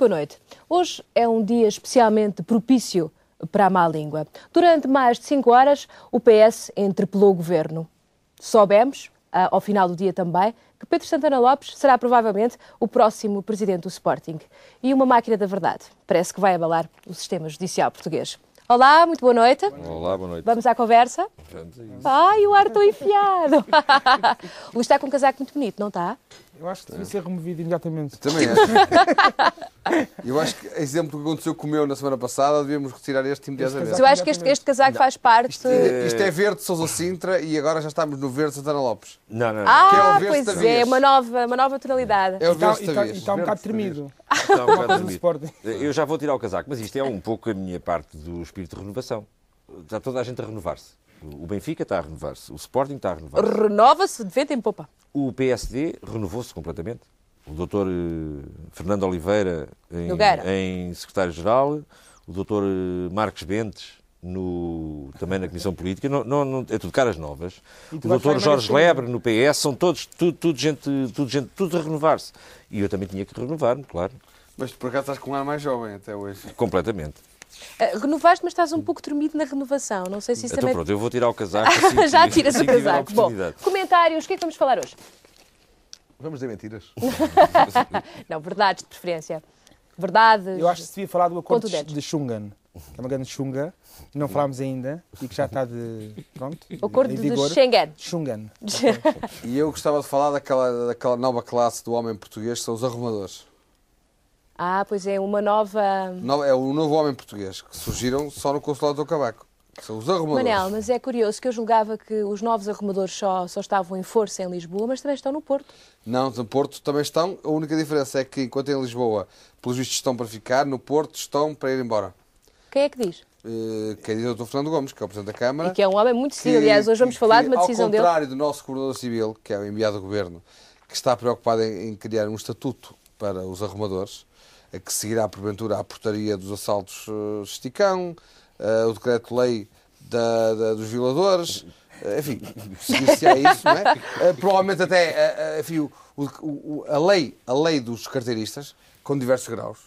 Boa noite. Hoje é um dia especialmente propício para a má língua. Durante mais de cinco horas, o PS interpelou o governo. Soubemos, ah, ao final do dia também, que Pedro Santana Lopes será provavelmente o próximo presidente do Sporting. E uma máquina da verdade. Parece que vai abalar o sistema judicial português. Olá, muito boa noite. Olá, boa noite. Vamos à conversa? Vamos a isso. Ai, o ar estou enfiado. o Luís está com um casaco muito bonito, não está? Eu acho que devia ser removido imediatamente. Também acho. Eu acho que, exemplo do que aconteceu com o meu na semana passada, devíamos retirar este Mas imediatamente. eu acho que este, este casaco faz parte. Isto, é- isto é verde Sousa Sintra e agora já estamos no verde Santana Lopes. Não, não, não. que é Ah, o verso pois é, vez. uma nova, uma nova tonalidade. É o E está, verde e está- e Tavias. está um bocado tremido. Está um bocado Coisa do dormido. Sporting. Eu já vou tirar o casaco, mas isto é um pouco a minha parte do espírito de renovação. Está toda a gente a renovar-se. O Benfica está a renovar-se, o Sporting está a renovar-se. Renova-se de vento em popa. O PSD renovou-se completamente. O doutor eh, Fernando Oliveira em, em secretário-geral, o doutor eh, Marcos Bentes no, também na Comissão Política, não, não- não- é tudo caras novas. O doutor Jorge Lebre no PS, são todos, tudo, tudo gente, tudo gente, tudo a renovar-se. E eu também tinha que renovar-me, claro, Mas por acaso estás com um ar mais jovem até hoje. completamente. Ah, renovaste, mas estás um pouco tremido na renovação. Não sei se isso Então também. pronto, eu vou tirar o casaco. assim Já que- tiras assim o casaco. Bom, comentários, o que é que vamos falar hoje? Vamos dizer mentiras. Não, verdades de preferência. Verdades. Eu acho que se devia falar do acordo de, de Xungan, que é uma grande chunga, que não falámos ainda e que já está de. Pronto. O acordo de vigor. Schengen. Xungan. E eu gostava de falar daquela, daquela nova classe do homem português, que são os arrumadores. Ah, pois é, uma nova. No- É o novo homem português, que surgiram só no Consulado do Cabaco. que São os arrumadores. Manel, mas é curioso que eu julgava que os novos arrumadores só, só estavam em força em Lisboa, mas também estão no Porto. Não, no Porto também estão. A única diferença é que, enquanto em Lisboa, pelos vistos estão para ficar, no Porto estão para ir embora. Quem é que diz? Eh, Quem diz é o Dr. Fernando Gomes, que é o Presidente da Câmara. E que é um homem muito decidido. Aliás, hoje vamos falar de uma decisão ao dele. contrário do nosso Coordenador Civil, que é o enviado do Governo, que está preocupado em, em criar um estatuto para os arrumadores, que seguirá, porventura, a portaria dos assaltos eh, esticão, eh, o decreto-lei da- da- dos violadores, eh, enfim, seguir-se-á isso, não é? Provavelmente até, enfim, o- o- a, lei, a lei dos carteiristas, com diversos graus.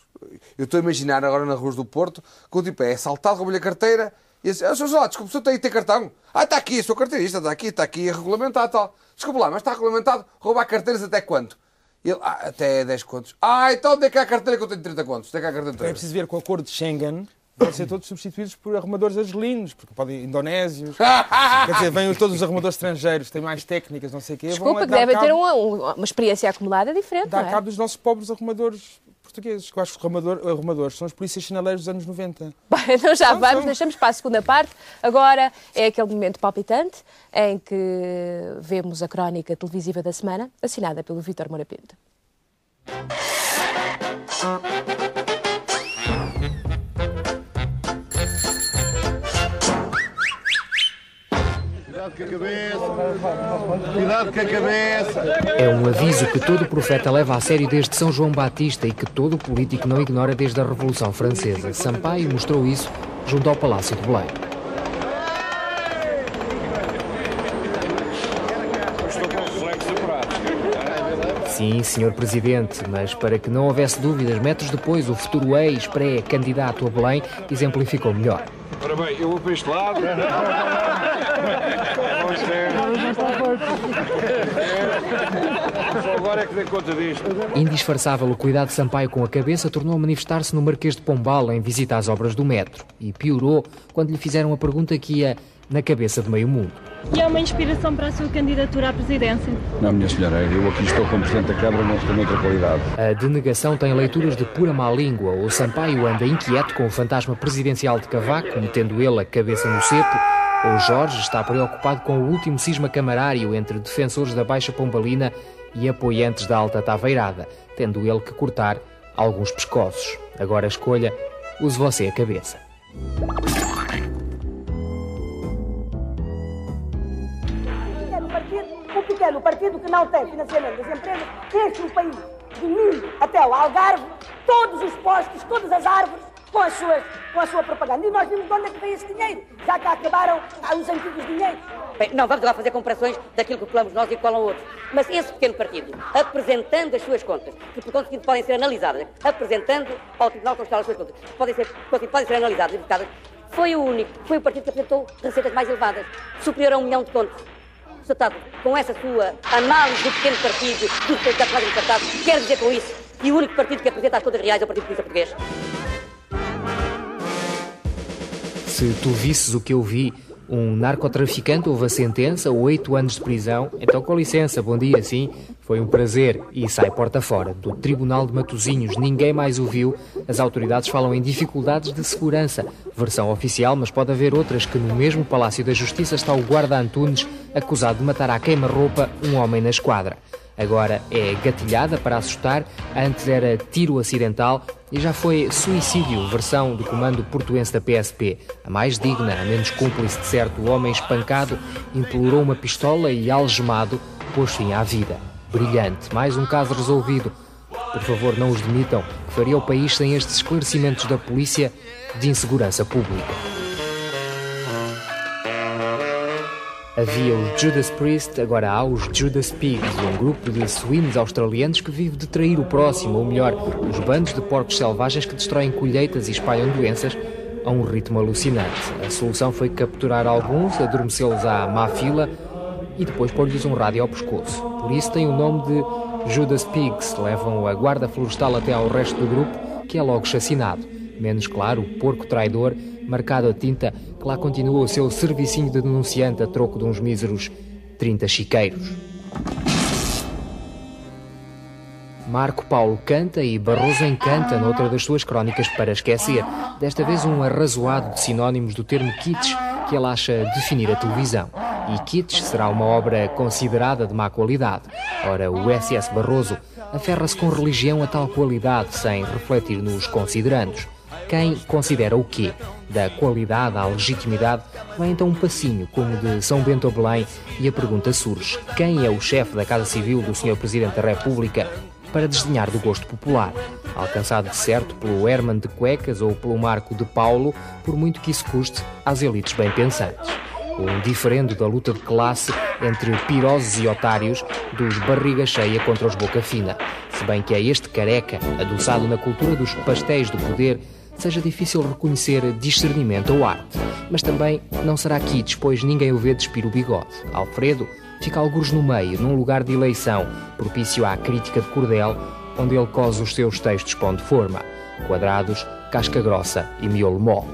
Eu estou a imaginar agora nas ruas do Porto, que o tipo é assaltado, rouba-lhe a carteira, e assim, ah. José, desculpe, o senhor tem cartão? Ah, está aqui, sou carteirista, está aqui, está aqui, é regulamentado, tal. Desculpe lá, mas está regulamentado, roubar carteiras até quanto? Ele, ah, até 10 contos. Ah, então onde é que há a carteira que eu tenho 30 contos? Onde é que há a carteira de Então é 30? preciso ver que o acordo de Schengen vão ser todos substituídos por arrumadores argelinos, porque podem indonésios. Quer dizer, vêm todos os arrumadores estrangeiros, têm mais técnicas, não sei o quê. vão Desculpa, que devem ter uma, uma- experiência acumulada diferente, não é? cabo dos nossos pobres arrumadores portugueses, que eu acho que arrumador- arrumadores são os polícias sinaleiros dos anos 90. Bem, então já São, vamos, são. deixamos para a segunda parte. Agora é aquele momento palpitante em que vemos a crónica televisiva da semana, assinada pelo Vítor Moura Pinto. Cuidado com a cabeça. Cuidado com a cabeça. É um aviso que todo profeta leva a sério desde São João Batista e que todo político não ignora desde a Revolução Francesa. Sampaio mostrou isso junto ao Palácio de Belém. Sim, senhor Presidente, mas para que não houvesse dúvidas, metros depois, o futuro ex-pré-candidato a Belém exemplificou melhor. Ora bem, eu vou para este lado. Só agora é que dei conta disto. Indisfarçável o cuidado de Sampaio com a cabeça tornou a manifestar-se no Marquês de Pombal em visita às obras do metro. E piorou quando lhe fizeram a pergunta que ia na cabeça de meio mundo. E é uma inspiração para a sua candidatura à presidência. Não, minha senhora, eu aqui estou como Presidente da Câmara, não tenho outra qualidade. A denegação tem leituras de pura má língua. O Sampaio anda inquieto com o fantasma presidencial de Cavaco, metendo ele a cabeça no cepo. Ou Jorge está preocupado com o último cisma camarário entre defensores da Baixa Pombalina e apoiantes da Alta Taveirada, tendo ele que cortar alguns pescoços. Agora a escolha, use você a cabeça. partido, um pequeno partido que não tem financiamento das empresas, enche o país de mim até ao Algarve, todos os postos, todas as árvores, com, as suas, com a sua propaganda. E nós vimos de onde é que vem esse dinheiro, já que acabaram os antigos dinheiros. Bem, não vamos agora fazer comparações daquilo que colamos nós e colam outros. Mas esse pequeno partido, apresentando as suas contas, que por conseguinte podem ser analisadas, apresentando ao Tribunal Constitucional as suas contas, que podem ser, podem ser analisadas e votadas, foi o único, foi o partido que apresentou receitas mais elevadas, superior a um milhão de contos. Sr. com essa sua análise do pequeno partido, do candidato mais encartado, quer dizer com isso que o único partido que apresenta as contas reais é o Partido Comunista Português. Se tu visses o que eu vi, um narcotraficante houve a sentença, oito anos de prisão. Então, com licença, bom dia, sim. Foi um prazer. E sai porta fora. Do Tribunal de Matosinhos, ninguém mais o viu. As autoridades falam em dificuldades de segurança. Versão oficial, mas pode haver outras que no mesmo Palácio da Justiça está o guarda Antunes, acusado de matar à queima-roupa um homem na esquadra. Agora é gatilhada para assustar, antes era tiro acidental e já foi suicídio, versão do comando portuense da PSP. A mais digna, a menos cúmplice de certo homem espancado, implorou uma pistola e, algemado, pôs fim à vida. Brilhante, mais um caso resolvido. Por favor, não os demitam, que faria o país sem estes esclarecimentos da polícia de insegurança pública. Havia os Judas Priest, agora há os Judas Pigs, um grupo de suínos australianos que vive de trair o próximo, ou melhor, os bandos de porcos selvagens que destroem colheitas e espalham doenças a um ritmo alucinante. A solução foi capturar alguns, adormecê-los à má fila e depois pôr-lhes um rádio ao pescoço. Por isso tem o nome de Judas Pigs. Levam a guarda florestal até ao resto do grupo, que é logo chacinado. Menos claro, o porco traidor marcado a tinta, que lá continua o seu servicinho de denunciante a troco de uns míseros 30 chiqueiros. Marco Paulo canta e Barroso encanta noutra das suas crónicas para esquecer, desta vez um arrazoado de sinónimos do termo kitsch que ele acha definir a televisão. E kitsch será uma obra considerada de má qualidade. Ora, o SS Barroso aferra-se com religião a tal qualidade sem refletir nos considerandos. Quem considera o quê? Da qualidade à legitimidade, vai então um passinho, como de São Bento a Belém, e a pergunta surge: quem é o chefe da Casa Civil do Sr. Presidente da República para desdenhar do gosto popular? Alcançado de certo pelo Herman de Cuecas ou pelo Marco de Paulo, por muito que isso custe às elites bem pensantes. Um diferendo da luta de classe entre pirosos e otários dos barriga cheia contra os boca fina. Se bem que é este careca, adoçado na cultura dos pastéis do poder, seja difícil reconhecer discernimento ou arte. Mas também não será kitsch, pois ninguém o vê despir o bigode. Alfredo fica alguns no meio, num lugar de eleição, propício à crítica de cordel, onde ele cose os seus textos pão de forma. Quadrados, casca grossa e miolo mole.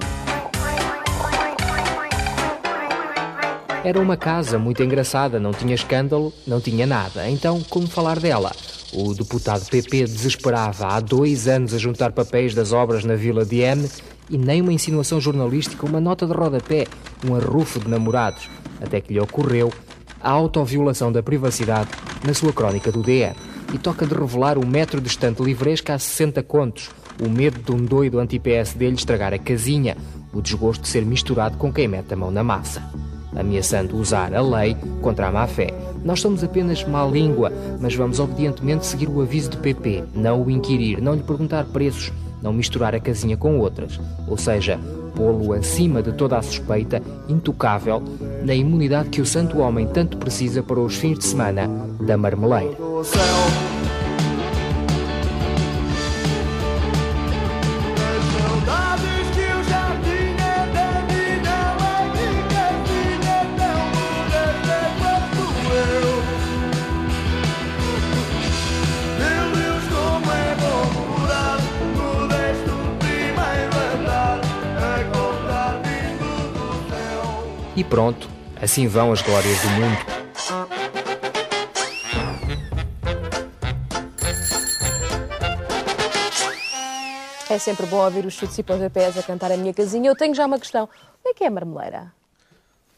Era uma casa muito engraçada, não tinha escândalo, não tinha nada. Então, como falar dela? O deputado PP desesperava há dois anos a juntar papéis das obras na Vila de M e nem uma insinuação jornalística, uma nota de rodapé, um arrufo de namorados, até que lhe ocorreu a autoviolação da privacidade na sua crónica do DR. E toca de revelar o metro de estante livresca a 60 contos, o medo de um doido anti-PS dele estragar a casinha, o desgosto de ser misturado com quem mete a mão na massa ameaçando usar a lei contra a má-fé. Nós somos apenas má língua, mas vamos obedientemente seguir o aviso de PP, não o inquirir, não lhe perguntar preços, não misturar a casinha com outras, ou seja, pô-lo acima de toda a suspeita, intocável, na imunidade que o santo homem tanto precisa para os fins de semana da marmeleira. E pronto, assim vão as glórias do mundo. É sempre bom ouvir os chutes e pontapés a cantar a minha casinha. Eu tenho já uma questão. O que é, é marmeleira?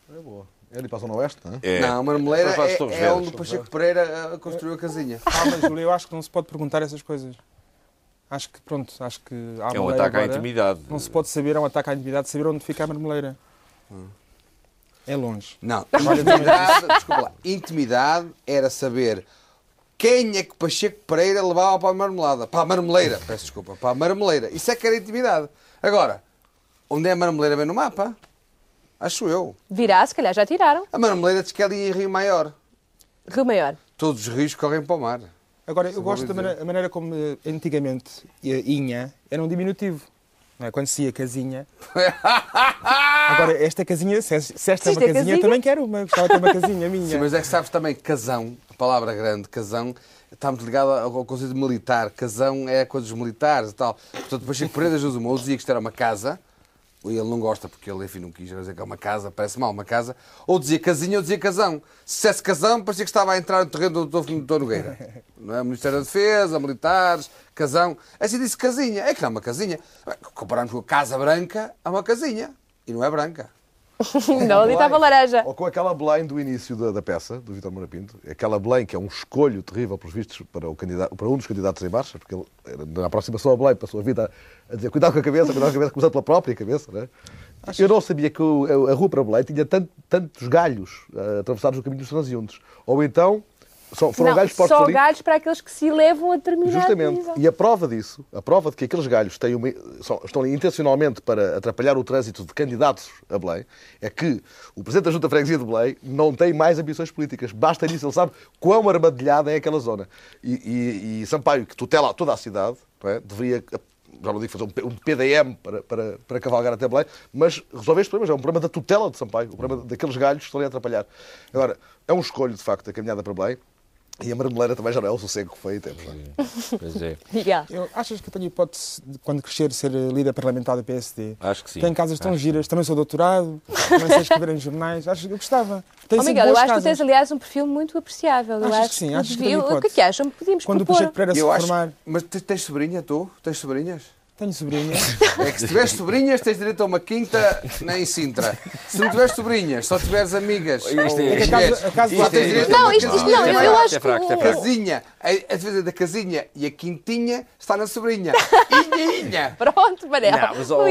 É boa. É ali para a Zona Oeste, não é? é. Não, a marmeleira é, é onde o Pacheco Pereira eh, construiu a casinha. Ah, mas Júlio, eu acho que não se pode perguntar essas coisas. Acho que, pronto, acho que... É um ataque à intimidade. Não se pode saber, é um ataque à intimidade, saber onde fica a marmeleira. Hum. É longe. Não, intimidade, desculpa lá, intimidade era saber quem é que Pacheco Pereira levava para a marmelada. Para a marmeleira, peço desculpa, para a marmeleira. Isso é que era intimidade. Agora, onde é a marmeleira bem no mapa? Acho eu. Virá, se calhar já tiraram. A marmeleira diz que ela ia em Rio Maior. Rio Maior. Todos os rios correm para o mar. Agora, eu gosto da maneira, maneira como eh, antigamente a Inha era um diminutivo. Não é? Quando se ia casinha. Agora, esta casinha, se, se esta é uma é casinha, casinha? eu também quero uma. Gostava de ter uma casinha minha. Sim, mas é que sabes também, casão, a palavra grande, casão, está muito ligado ao conceito militar. Casão é a coisa dos militares e tal. Portanto, depois Chico Pereira das uma, ou dizia que isto era uma casa, ele não gosta porque ele, enfim, não quis dizer que é uma casa, parece mal, uma casa, ou dizia casinha ou dizia casão. Se dissesse casão, parecia que estava a entrar no terreno do Dr. Doutor Nogueira. Não é? Ministério da Defesa, militares, casão. Assim disse casinha. É que não é uma casinha. Comparamos com a Casa Branca, é uma casinha. E não é branca. Não, ali estava laranja. Ou com aquela Belém do início da, da peça, do Vitor Moura Pinto, aquela Belém que é um escolho terrível, pelos vistos, para, o candidato, para um dos candidatos em marcha, porque ele, era- na aproximação a Belém, passou a vida a, dizer cuidado com a cabeça, cuidado com a cabeça, começando pela própria cabeça. Né? Eu não sabia que a, rua para Belém tinha tanto- tantos galhos eh, atravessados no caminho dos transeuntes. Ou então, só, foram não, galhos postos só ali. galhos para aqueles que se elevam a determinado Justamente. nível. E a prova disso, a prova de que aqueles galhos têm uma- são- estão ali intencionalmente para atrapalhar o trânsito de candidatos a Belém, é que o Presidente da Junta de Freguesia de Belém não tem mais ambições políticas. Basta nisso, ele sabe quão armadilhada é aquela zona. E, e- e Sampaio, que tutela toda a cidade, é? deveria, já não digo fazer um PDM para, para, para cavalgar até Belém, mas resolver estes problemas. É um problema da tutela de Sampaio, o problema daqueles galhos que estão a atrapalhar. Agora, é um escolho, de facto, a caminhada para Belém. E a marmeleira também já não é o sossego que foi em tempos. não é? Pois é. Miguel. Eu, achas que eu tenho hipótese de, quando crescer, ser eh, líder parlamentar do PSD? Acho que sim. Tenho casas tão Acho giras, também sou doutorado, também sei escrever em jornais. Acho que eu gostava. Oh, Miguel, eu acho que tu casas. tens, aliás, um perfil muito apreciável. Eu Achas acho que sim? Achas que tenho O que é que acham? Podíamos Quando o propor. Pacheco Pereira se Eu acho. Mas te- tens sobrinha, tu? Tens sobrinhas? Tenho sobrinhas. É que se tiveres sobrinhas, tens direito a uma quinta nem em Sintra. Se não tiveres sobrinhas, só tiveres amigas. Isto é- É que a casa- a casa- só tens direito a Não, uma isto, isto não, eu, eu Isto é acho que. isto é fraco. Casinha, a, a diferença da casinha e a quintinha está na sobrinha. Inha, inha. Pronto, Manel. Não, mas, ó,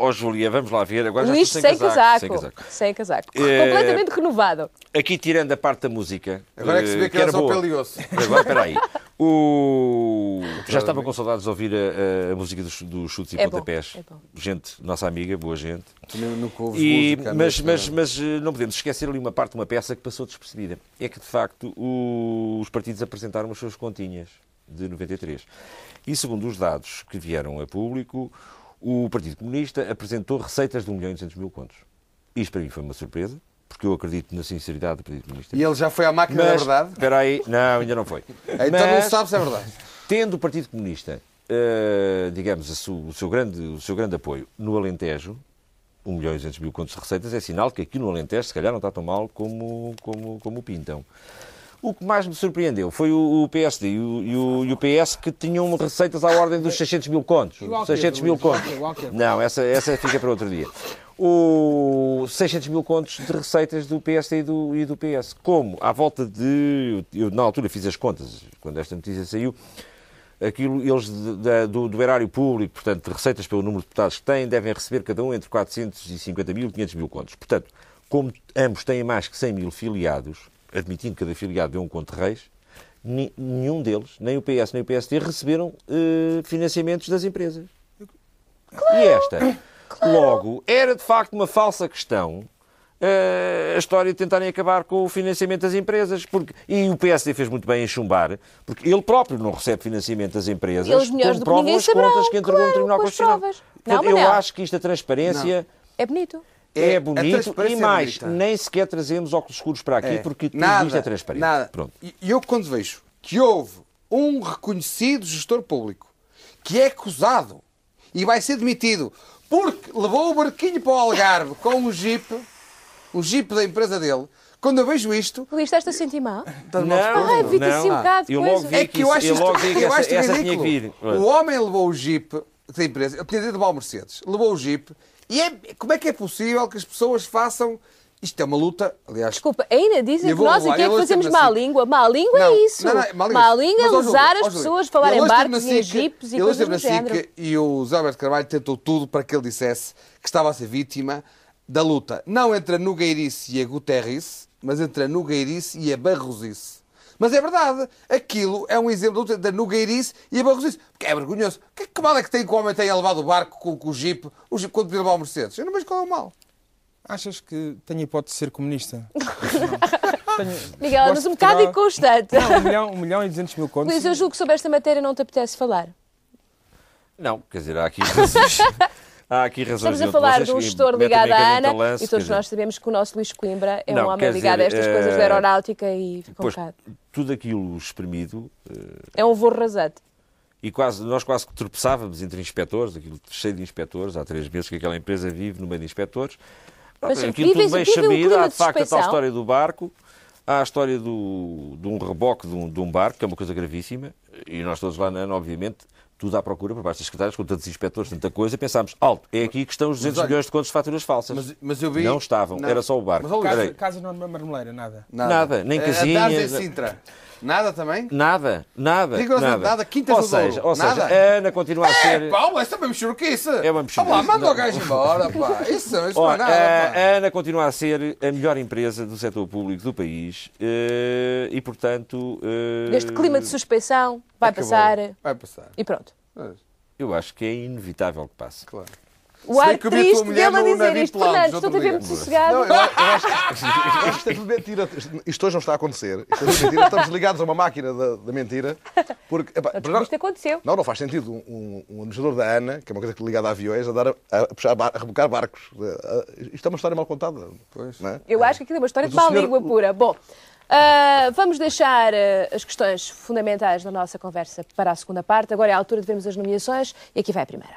ó, Júlia, vamos lá ver. Agora já Luís estou sem, casaco. Sem casaco. Sem casaco. Eh, Completamente renovado. Aqui, tirando a parte da música. Agora é que se vê eh, que era só e osso. Agora, espera aí. O... Já estava com saudades de ouvir a, a- a música dos, dos chutes e É bom, pontapés. é bom. Gente, nossa amiga, boa gente. Tu nunca ouves E, música. mas, não é? mas, mas eh, não podemos esquecer ali uma parte de uma peça que passou despercebida. É que, de facto, o- os partidos apresentaram as suas continhas de 93. E, segundo os dados que vieram a público, o Partido Comunista apresentou receitas de 1 milhão e 200 mil contos. Isto para mim foi uma surpresa, porque eu acredito na sinceridade do Partido Comunista. E ele já foi à máquina Mas, da verdade? Espera aí, não, ainda não foi. Então Mas- não sabe se é verdade. Tendo o Partido Comunista, eh, digamos, a su- o, seu grande, o seu grande apoio no Alentejo, 1 milhão e 200 mil contos de receitas, é sinal que aqui no Alentejo, se calhar, não está tão mal como, como, como o pintam. O que mais me surpreendeu foi o, o PSD e o, e, o, e o PS que tinham receitas à ordem dos 600 mil contos. Igual que 600 eu, mil contos. Não, essa, essa fica para outro dia. O 600 mil contos de receitas do PSD e do, e do PS. Como? À volta de. Eu, na altura, fiz as contas, quando esta notícia saiu. Aquilo, eles de- da- do, do erário público, portanto, de receitas pelo número de deputados que têm, devem receber cada um entre 450 mil e 500 mil contos. Portanto, como ambos têm mais que 100 mil filiados, admitindo que cada filiado dê um conto de reis, nenhum deles, nem o PS nem o PSD, receberam eh, financiamentos das empresas. E esta, logo, era de facto uma falsa questão eh, a história de tentarem acabar com o financiamento das empresas. Porque, e o PSD fez muito bem em chumbar, porque ele próprio não recebe financiamento das empresas, Eles melhores do que as saberão, contas que entregou claro, no Tribunal Constitucional. provas. Portanto, Não, eu acho que isto, a transparência... É bonito. É, É, bonito e é mais, bonita. nem sequer trazemos óculos escuros para aqui É. porque tudo nada, isto é transparente. Nada. Pronto. E eu, quando vejo que houve um reconhecido gestor público que é acusado e vai ser demitido porque levou o barquinho para o Algarve com um jeep, o jeep da empresa dele, quando eu vejo isto, Luís, estás-te a sentir mal? Não, Ai, não. assim um bocado de eu logo vi é que eu acho eu isto, vi eu essa, acho essa ridículo. que vir. O homem levou o jeep da empresa, ele tinha de levar o Mercedes, levou o jeep, e é, como é que é possível que as pessoas façam. Isto é uma luta, aliás, Desculpa, ainda dizem que nós aqui é que vou fazemos má assim. língua. Má língua Não, é isso. não, não, má língua. Má língua é usar as pessoas, falarem ele em barcos e em jipes e ele hoje coisas do na género. E o José Alberto Carvalho tentou tudo para que ele dissesse que estava a ser vítima da luta, não entre a Nogueirice e a Guterrice, mas entre a Nogueirice e a Barrosice. Mas é verdade, aquilo é um exemplo da da Nogueirice e a Barrosice. Porque é vergonhoso. Que, que mal é que tem que o homem tenha levado o barco com, com o jeep, o quando podia levar o Mercedes? Eu não vejo qual é o mal. Achas que tenho hipótese de ser comunista? Tenho- Miguel, de um bocado Portugal. inconstante. Não, um milhão, um milhão e duzentos mil contos. Luís, eu julgo que sobre esta matéria não te apetece falar. Não, quer dizer, há aqui razões. há aqui razões Estamos a falar de um gestor ligado a à Ana lance, e todos dizer, nós sabemos que o nosso Luís Coimbra é Não, um homem ligado a dizer, estas coisas da eh, aeronáutica e fica um tudo aquilo espremido, eh, É um voo rasante. e quase, nós quase que tropeçávamos entre inspectores, aquilo cheio de inspectores, há três meses que aquela empresa vive no meio de inspectores. Mas aquilo vivem- tudo bem um sabido, há de de facto a tal história do barco, há a história do, de um reboque de um, de um barco, que é uma coisa gravíssima, e nós todos lá na ANA, obviamente, tudo à procura, por baixo das secretárias, com tantos inspectores, tanta coisa, pensámos, alto, é aqui que estão os 200 olha, milhões de contos de faturas falsas. Mas, mas eu vi. Não estavam, Não. era só o barco. Mas, Luís, Espera Casa, aí. casa numa marmeleira, nada. Nada, nem Eh, casinhas, em na- Sintra. Nada também? Nada, nada. Rigorosamente nada. nada, Quintas ou seja, ou seja, nada. a Ana continua a ser. É, essa é mesmo que isso. É uma mexerica. Vá lá, manda o gajo embora, pá. Isso, isso não é nada, a, pá. a Ana continua a ser a melhor empresa do setor público do país eh, e, portanto. eh, Este clima de suspeição vai Acabou. passar Vai passar. e pronto. Eu acho que é inevitável que passe. Claro. O ar triste mulher dele a no dizer isto. Fernando, outro estou a ver muito sossegado. Não, eu, acho, eu acho que isto é tudo mentira. Isto hoje não está a acontecer. Isto é mentira. Estamos ligados a uma máquina da, da mentira. Porque, epá, já- Isto aconteceu. não, não faz sentido um, um- um administrador da ANA, que é uma coisa ligada a aviões, a, dar a, a puxar, bar- a rebocar barcos. Isto é uma história mal contada. Pois. Não é? Eu acho que aquilo é uma história de má senhor- língua pura. Bom, ah, vamos deixar ah, as questões fundamentais da nossa conversa para a segunda parte. Agora é a altura de vermos as nomeações e aqui vai a primeira.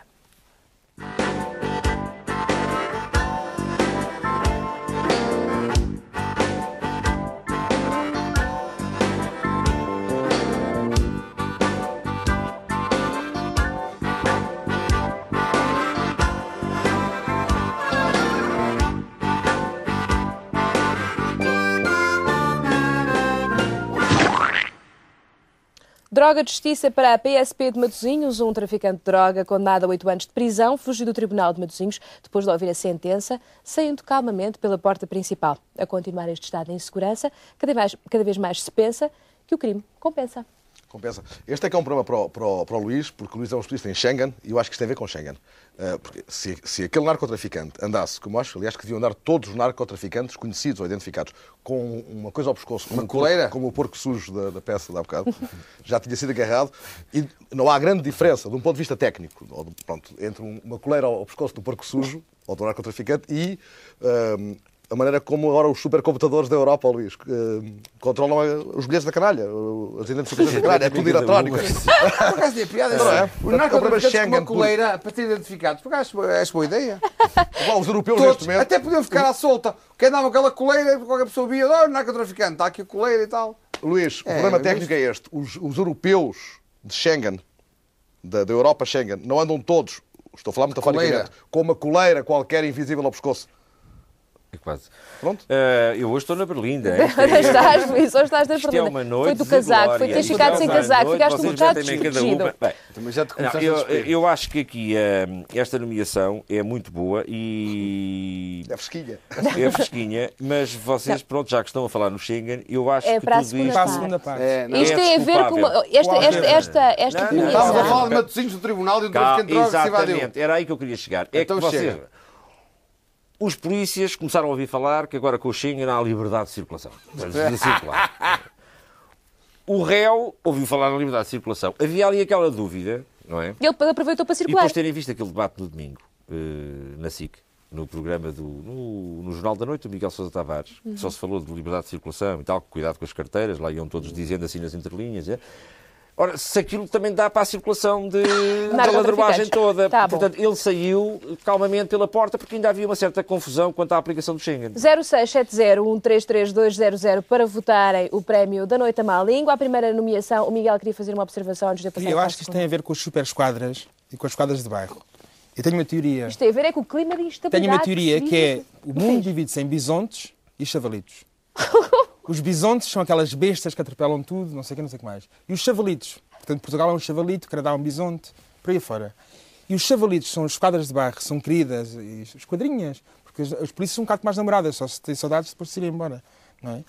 Droga de justiça para a PSP de Matosinhos. Um traficante de droga condenado a oito anos de prisão fugiu do Tribunal de Matosinhos depois de ouvir a sentença, saindo calmamente pela porta principal. A continuar este estado de insegurança, cada vez, cada vez mais se pensa que o crime compensa. Compensa. Este é que é um problema para o, para o- para o Luís, porque o Luís é um especialista em Schengen e eu acho que isto tem a ver com Schengen. Uh, porque se, se aquele narcotraficante andasse, como eu acho, aliás, que deviam andar todos os narcotraficantes conhecidos ou identificados com uma coisa ao pescoço, como, Uma coleira? como o porco sujo da, da peça de há bocado, já tinha sido agarrado. E não há grande diferença, de um ponto de vista técnico, ou pronto, entre um- uma coleira ao pescoço do porco sujo, ou do narcotraficante, e um, a maneira como agora os supercomputadores da Europa, Luís, um, controlam os bilhetes da canalha, as identificações da canalha, é tudo eletrónico. Por acaso tem piada. Não é? assim. O narcotraficante com Schengen uma coleira para ser identificados. Por acaso acho boa ideia. Os europeus neste momento. até podiam ficar à solta. Quem andava com aquela coleira, qualquer pessoa via, oh, narcotraficante, está aqui a coleira e tal. Luís, o É, problema técnico é este. Os, os europeus de Schengen, da, Europa Schengen, não andam todos, estou a falar metaforicamente, com uma coleira qualquer invisível ao pescoço. É quase. Pronto? Eh, eu hoje estou na Berlinda. hein? Ora estás, Luís, hoje estás na Isto é Berlinda. uma noite Foi do casaco, foi glória. ter ficado sem a casaco, ficaste um bocado desprotegido. uma. Bem, Também já te Não, eu, a eu acho que aqui eh, esta nomeação é muito boa e É fresquinha. é fresquinha, mas vocês, pronto, já que estão a falar no Schengen, eu acho É que para a tudo segunda isto... Para a segunda parte. É, não. Isto É tem a ver com uma- esta, esta, esta, esta Não, não, Estávamos a falar de Matosinhos do Tribunal e do Cá, exatamente, era aí que eu queria chegar. É Então que vocês... Os polícias começaram a ouvir falar que agora com o Schengen há liberdade de circulação. De circular. O réu ouviu falar na liberdade de circulação. Havia ali aquela dúvida, não é? Ele aproveitou para E circular. depois terem visto aquele debate no domingo, eh, na SIC, no programa do. No, no Jornal da Noite, do Miguel Sousa Tavares, que só se falou de liberdade de circulação e tal, cuidado com as carteiras, lá iam todos dizendo assim nas entrelinhas. é. Ora, se aquilo também dá para a circulação de, da ladruagem toda. Tá bom. Portanto, ele saiu calmamente pela porta porque ainda havia uma certa confusão quanto à aplicação do Schengen. 0670-133200 para votarem o prémio da Noite à Má Língua. A primeira nomeação, o Miguel queria fazer uma observação antes de eu passar Eu acho que isto tem a ver com as super esquadras e com as esquadras de bairro. Eu tenho uma teoria. Isto tem a ver é com o clima de instabilidade. Tenho uma teoria se que é o mundo divide-se em bisontes e chavalitos. Os bisontes são aquelas bestas que atropelam tudo, não sei o que, não sei o que mais. E os chavalitos. Portanto, Portugal é um chavalito, Canadá é um bisonte, por aí fora. E os chavalitos são as esquadras de bairro, são queridas, e esquadrinhas, porque as, as polícias são um bocado mais namoradas, só se têm saudades depois de se irem embora. Não é?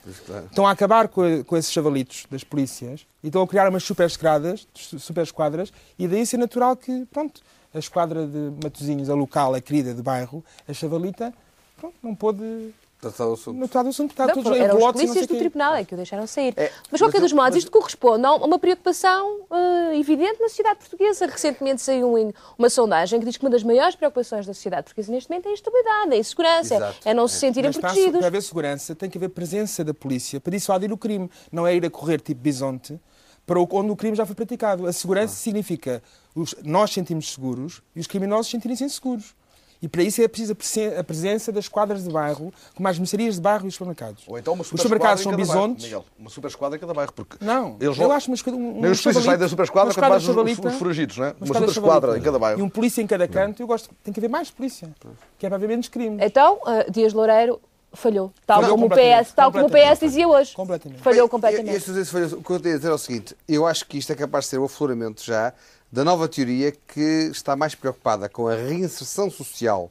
Estão a acabar com, a- com esses chavalitos das polícias e estão a criar umas super esquadras, super esquadras, e daí ser natural que, pronto, a esquadra de Matosinhos, a local, a querida de bairro, a chavalita, pronto, não pôde Tratar do assunto. não tratar do assunto, está Não, todos eram os polícias do tribunal é que o deixaram sair. É, mas, de qualquer mas dos modos, mas- isto corresponde a uma preocupação eh, evidente na sociedade portuguesa. Recentemente saiu um- uma sondagem que diz que uma das maiores preocupações da sociedade portuguesa neste momento é a estabilidade, é a insegurança, Exato. é não se sentirem Mas para, protegidos. para haver segurança tem que haver presença da polícia para dissuadir o crime. Não é ir a correr tipo bisonte para o- onde o crime já foi praticado. A segurança significa os- nós sentimos seguros e os criminosos sentirem-se inseguros. E para isso é preciso a presen- a presença das quadras de bairro, como as mercearias de bairro e os supermercados. Ou então uma os super supermercados são esquadra bairro, bisontes. Miguel. Uma super esquadra em cada bairro. Porque Não, eles eu não- acho mas um, Nem os polícias saem da super esquadra, quanto mais os, os, os foragidos, não é? Uma super esquadra em cada bairro. E um polícia em cada canto, eu gosto. Tem que haver mais polícia. Que é para haver menos crimes. Então, eh, Dias Loureiro falhou, tal Falhou como o PS, tal como o. PS dizia hoje. Completamente. Falhou completamente. Este, este, foi- o que eu tenho a dizer é o seguinte: eu acho que isto é capaz de ser o afloramento já da nova teoria que está mais preocupada com a reinserção social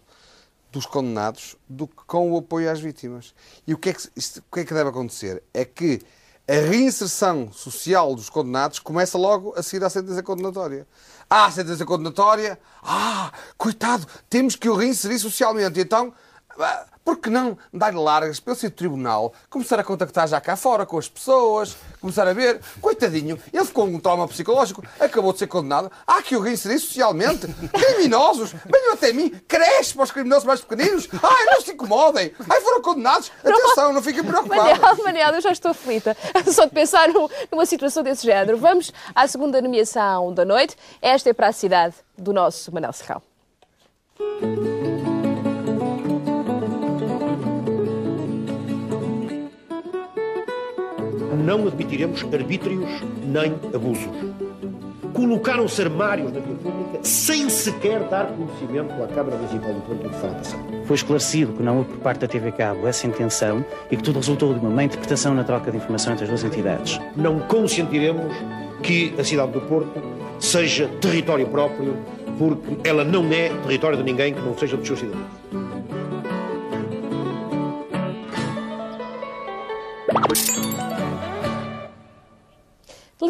dos condenados do que com o apoio às vítimas. E o que é que, isto- o que, é que deve acontecer? É que a reinserção social dos condenados começa logo a seguir à sentença condenatória. Ah, a sentença condenatória, ah, coitado, temos que o reinserir socialmente. Então, por que não dar largas pelo seu tribunal, começar a contactar já cá fora com as pessoas, começar a ver, coitadinho, ele ficou com um trauma psicológico, acabou de ser condenado, há que o reinserir socialmente. Criminosos, venham até mim, cresce para os criminosos mais pequeninos, ai, não se incomodem, ai, foram condenados, atenção, não fiquem preocupados. Manel, Manel, eu já estou aflita só de pensar num- numa situação desse género. Vamos à segunda nomeação da noite. Esta é para a cidade do nosso Manel Serrão. Não admitiremos arbítrios nem abusos. Colocaram-se armários na via pública sem sequer dar conhecimento à Câmara Municipal do Porto a passar. Foi esclarecido que não houve por parte da TV Cabo essa intenção e que tudo resultou de uma má interpretação na troca de informação entre as duas entidades. Não consentiremos que a cidade do Porto seja território próprio, porque ela não é território de ninguém que não seja dos seus cidadãos.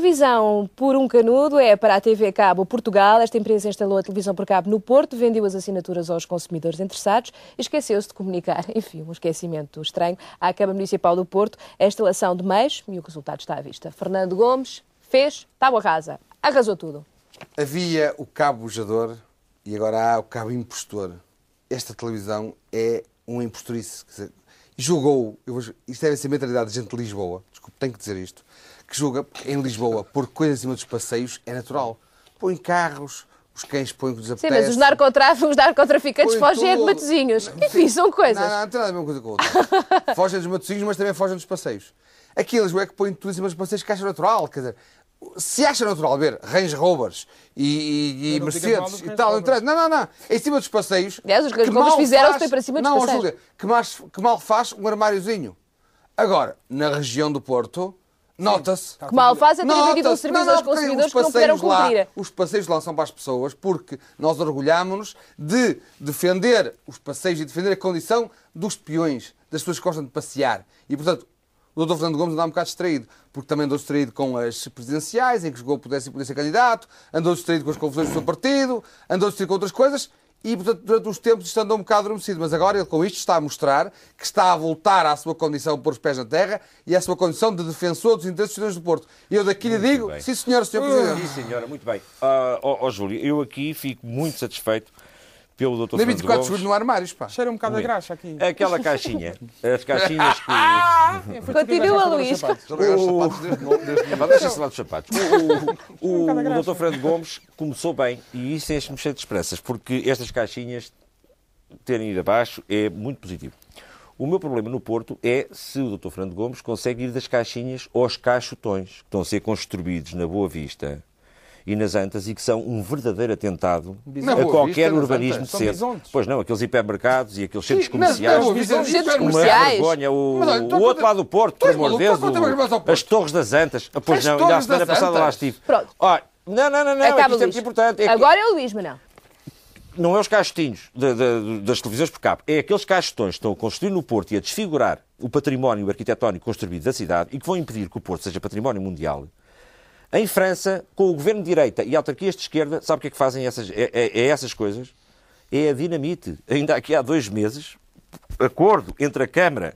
Televisão por um canudo é para a TV Cabo Portugal. Esta empresa instalou a televisão por cabo no Porto, vendeu as assinaturas aos consumidores interessados e esqueceu-se de comunicar, enfim, um esquecimento estranho, à Câmara Municipal do Porto a instalação de meios e o resultado está à vista. Fernando Gomes fez tábua rasa, arrasou tudo. Havia o cabo bujador e agora há o cabo impostor. Esta televisão é um impostorice. Quer dizer, Julgou, eu vou- isto deve ser a mentalidade de gente de Lisboa, desculpe, tenho que dizer isto, que julga em Lisboa por coisas acima dos passeios é natural. Põe carros, os cães põem o que lhes Sim, apetece. mas os, narcotraf- os narcotraficantes fogem é de tudo. Matosinhos. Enfim, são coisas. Não, não, não tem nada a ver uma coisa com a outra. fogem dos matozinhos, mas também fogem dos passeios. Aqui em Lisboa é que põem tudo em cima dos passeios que acham natural. Quer dizer, se acha natural ver Range Rovers e, e, e não Mercedes e tal, não não, não, não. Em cima dos passeios. Aliás, os Range que Rovers mal fizeram-se para cima dos não, passeios. Júlia, que, mais, que mal faz um armáriozinho. Agora, na região do Porto, nota-se. Que mal faz é ter vendido um serviço Não, aos não, consumidores os que não puderam passeios lá- cumprir. os passeios lá são para as pessoas porque nós orgulhámonos de defender os passeios e defender a condição dos peões, das pessoas que gostam de passear. E, portanto, o Dr. Fernando Gomes anda um bocado distraído, porque também andou distraído com as presidenciais, em que jogou pudesse e podia ser candidato, andou distraído com as confusões do seu partido, andou distraído com outras coisas, e, portanto, durante uns tempos isto andou um bocado adormecido. Mas agora ele, com isto, está a mostrar que está a voltar à sua condição de pôr os pés na terra e à sua condição de defensor dos interesses nacionais do Porto. E eu daqui lhe digo, bem. sim senhor, senhor Presidente. Sim, senhora, muito bem. Ah, Ó ó, Júlio, eu aqui fico muito satisfeito pelo Dr. Nem Fernando 24 Gomes. segundos no armários, pá. Cheira um bocado a graxa aqui. Aquela caixinha, as caixinhas que... Continua, Luís. É, deixa-se lá dos sapatos. O, o, o, o Dr. Fernando Gomes começou bem e isso enche-me cheio de esperanças, porque estas caixinhas terem ido abaixo é muito positivo. O meu problema no Porto é se o Dr. Fernando Gomes consegue ir das caixinhas aos caixotões, que estão a ser construídos na Boa Vista e nas Antas e que são um verdadeiro atentado a qualquer urbanismo decente. bisontes. Pois não, aqueles hipermercados e aqueles centros comerciais. Centros é- Uma comerciais. vergonha. O, Mas o outro lado do Porto, por amor de Deus. é que as Torres das Antas. Ah, Pois As não, ainda a semana passada lá estive. Pronto. Olha, não, não, não, não. Acaba, isto é muito importante. É que Agora é o Luís, Manel. não é os caixotinhos da- da- das televisões por cabo, é aqueles caixotões que estão a construir no Porto e a desfigurar o património arquitetónico construído da cidade e que vão impedir que o Porto seja património mundial. Em França, com o governo de direita e autarquias de esquerda, sabe o que é que fazem essas, é, é- é essas coisas? É a dinamite. Ainda aqui há dois meses, acordo entre a Câmara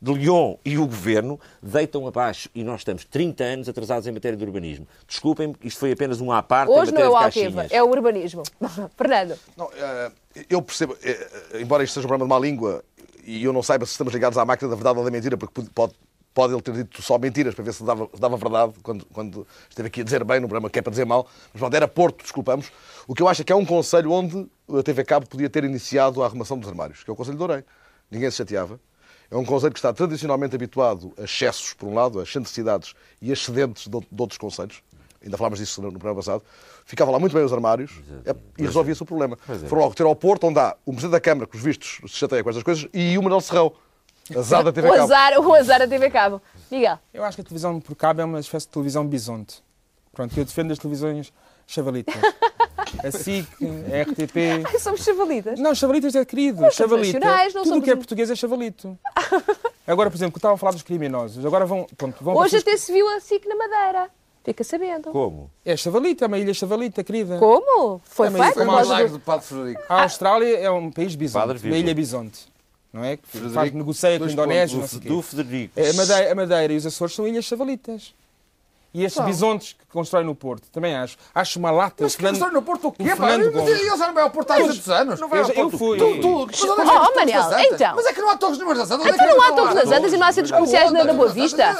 de Lyon e o Governo deitam abaixo e nós estamos 30 anos atrasados em matéria de urbanismo. Desculpem-me, isto foi apenas um à parte Hoje em não é matéria o caixinhas. é o urbanismo. Fernando. Não, eh, eu percebo, eh, eh, embora isto seja um problema de má língua e eu não saiba se estamos ligados à máquina da verdade ou da mentira, porque pode- pode, ele ter dito só mentiras para ver se dava, se dava verdade quando, quando esteve aqui a dizer bem no programa que é para dizer mal, mas pronto, era Porto, desculpamos. O que eu acho é que é um conselho onde a TV Cabo podia ter iniciado a arrumação dos armários, que é o Conselho de Orem. Ninguém se chateava. É um conselho que está tradicionalmente habituado a excessos, por um lado, a excentricidades e excedentes de, de outros conselhos. Ainda falámos disso no, programa passado. Ficava lá muito bem os armários é, e resolvia-se o problema. É. Foram logo ter ao Porto, onde há o Presidente da Câmara, que os vistos se chateia com estas coisas, e o Manuel Serrão. Azar da TV O Cabo. azar, o azar da TV Cabo. Miguel. Eu acho que a televisão por cabo é uma espécie de televisão bisonte. Pronto, eu defendo as televisões chavalitas. A SIC, a RTP. Ai, somos chavalitas. Não, chavalitas é querido. Nós não Tudo somos que é um- português é chavalito. Agora, por exemplo, que eu estava a falar dos criminosos. Agora vão. Pronto, vão Hoje até se viu a SIC na Madeira. Fica sabendo. Como? É chavalita, é uma ilha chavalita, querida. Como? Foi É uma feito? ilha- Foi Mas mais do- do Padre Frederico. A Austrália é um país Padre bisonte, uma ilha bisonte. Não é? Que Frederico, faz, negocia com a Indonésia, não Do, o do Federico. É, A Madeira, a Madeira e os Açores são ilhas chavalitas. E estes bisontes que constroem no Porto, também acho. Acho uma lata. Mas que Fernando- constrói no Porto o quê, o pá? Fernando Mas Gomes. Ele já não vai ao Porto há 200 anos. Não vai Eu, ao eu Porto. fui. Tu, tu, é que Oh, é Torres Manel, então. Mas é que não há Torres Números das Antas. É Então que não é há Torres das Antas e não há centros comerciais na, Boa Vista? Ah,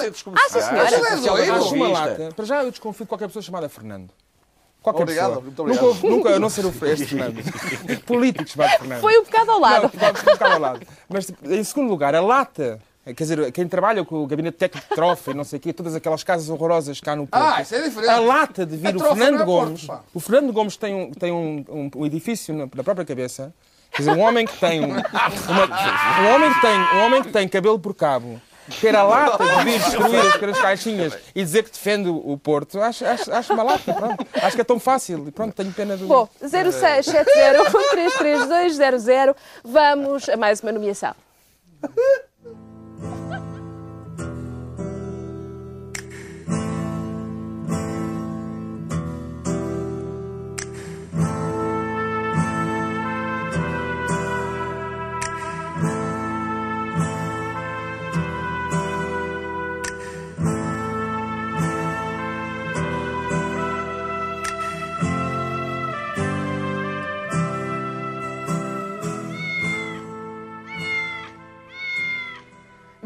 sim, senhora. é. Acho uma lata. Para já eu desconfio de qualquer pessoa chamada Fernando. Qualquer Obrigado, pessoa. muito obrigado. Nunca, nunca, eu não ser o este Fernando. Político chamado Fernando. Foi um bocado ao lado. Não, pode ficar ao lado. Mas, em segundo lugar, a lata. Quer dizer, quem trabalha com o gabinete técnico de trofa e não sei o quê, todas aquelas casas horrorosas cá no Porto. Ah, isso é diferente. A lata de vir o Fernando é Porto, Gomes. pá. o Fernando Gomes tem um, tem um, um- um edifício na, na própria cabeça. Quer dizer, um homem que tem um, uma- um homem que tem um homem que tem cabelo por cabo. Ter a lata de vir destruir as, as caixinhas e dizer que defende o Porto, acho, acho, acho uma lata, pronto. Acho que é tão fácil. E pronto, tenho pena do. Bom, 0670-33200. Vamos a mais uma nomeação.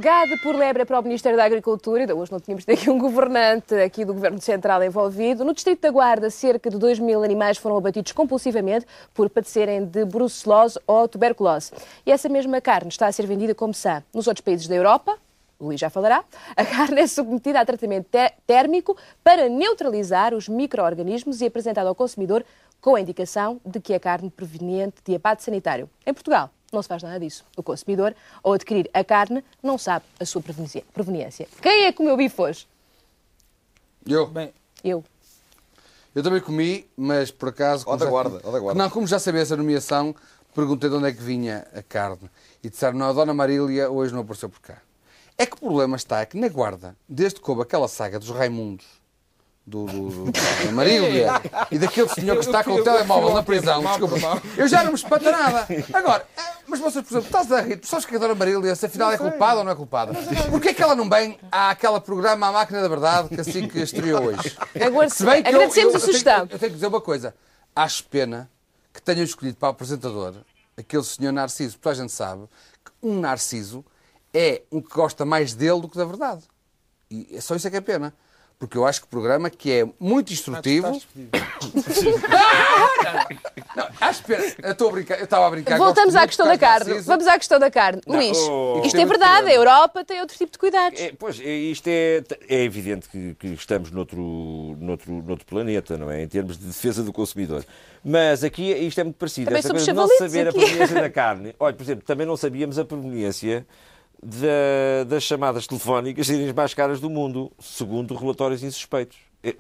Gado por lebre para o Ministério da Agricultura, ainda hoje não tínhamos aqui um governante aqui do Governo Central envolvido. No Distrito da Guarda, cerca de 2 mil animais foram abatidos compulsivamente por padecerem de brucelose ou tuberculose. E essa mesma carne está a ser vendida como sã. Nos outros países da Europa, Luís já falará, a carne é submetida a tratamento té- térmico para neutralizar os micro-organismos e apresentada ao consumidor com a indicação de que é carne proveniente de abate sanitário. Em Portugal, não se faz nada disso. O consumidor, ao adquirir a carne, não sabe a sua proveniência-. Quem é que comeu bife hoje? Eu. Bem, Eu. Eu também comi, mas por acaso. Ó da guarda, ó da guarda. Não, como já sabia essa nomeação, perguntei de onde é que vinha a carne. E disseram, não, a Dona Marília hoje não apareceu por cá. É que o problema está que na guarda, desde que houve aquela saga dos Raimundos, do, do, do- Marília e daquele senhor que está com o telemóvel na prisão, desculpa, eu já não me espanta nada. Agora, eh, mas vocês, por exemplo, estás a rir, tu sabes que a Dona Marília, se afinal é culpada ou não é culpada? Porquê é que ela não vem àquele programa, à Máquina da Verdade, que assim que estreou hoje? Agora, Se bem que eu- agradecemos eu- a eu tenho- sugestão. Eu tenho que dizer uma coisa. Acho pena que tenham escolhido para o apresentador aquele senhor Narciso. Toda a gente sabe que um Narciso é um que gosta mais dele do que da verdade. E é só isso é que é pena. Porque eu acho que o programa que é muito instrutivo. Não, acho pena. Eu estou a brincar. Eu estava a brincar. Voltamos à questão da carne. Narciso. Vamos à questão da carne. Não, Luís, oh. isto é verdade. A Europa tem outro tipo de cuidados. É, pois, é, isto é, é evidente que, que estamos noutro, noutro, noutro planeta, não é? Em termos de defesa do consumidor. Mas aqui isto é muito parecido. Também Esta somos coisa de não saber aqui. a proveniência da carne. Olha, por exemplo, também não sabíamos a proveniência da- das chamadas telefónicas serem as mais caras do mundo, segundo relatórios insuspeitos. É,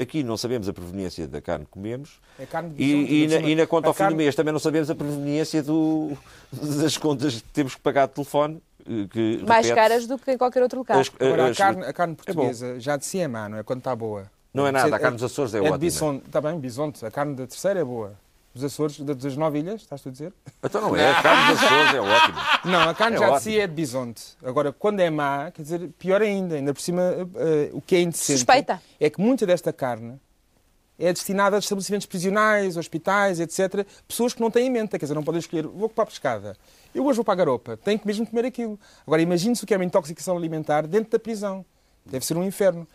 Aqui não sabemos a proveniência da carne que comemos É carne de e, e, ainda na, e na conta A ao fim do mês também não sabemos a proveniência do- das contas que temos que pagar de telefone. eh, Que, Mais repete-se. caras do que em qualquer outro local. As- Agora, a as- carne, a carne É portuguesa já de si é má, não é? Quando está boa. Não é nada, a carne dos Açores é é ótima. bisonte, está bem, bisonte. A carne da terceira é boa. Dos Açores, da- das nove ilhas, estás a dizer? Então não é, a carne dos Açores é ótimo. Não, a carne É já de ótimo. si é de bisonte. Agora, quando é má, quer dizer, pior ainda. Ainda por cima, eh, o que é indecente Suspeita. é que muita desta carne é destinada a estabelecimentos prisionais, hospitais, etc. Pessoas que não têm menta, quer dizer, não podem escolher, vou para a pescada. Eu hoje vou para a garopa, tenho que mesmo comer aquilo. Agora, imagine-se o que é uma intoxicação alimentar dentro da prisão. Deve ser um inferno.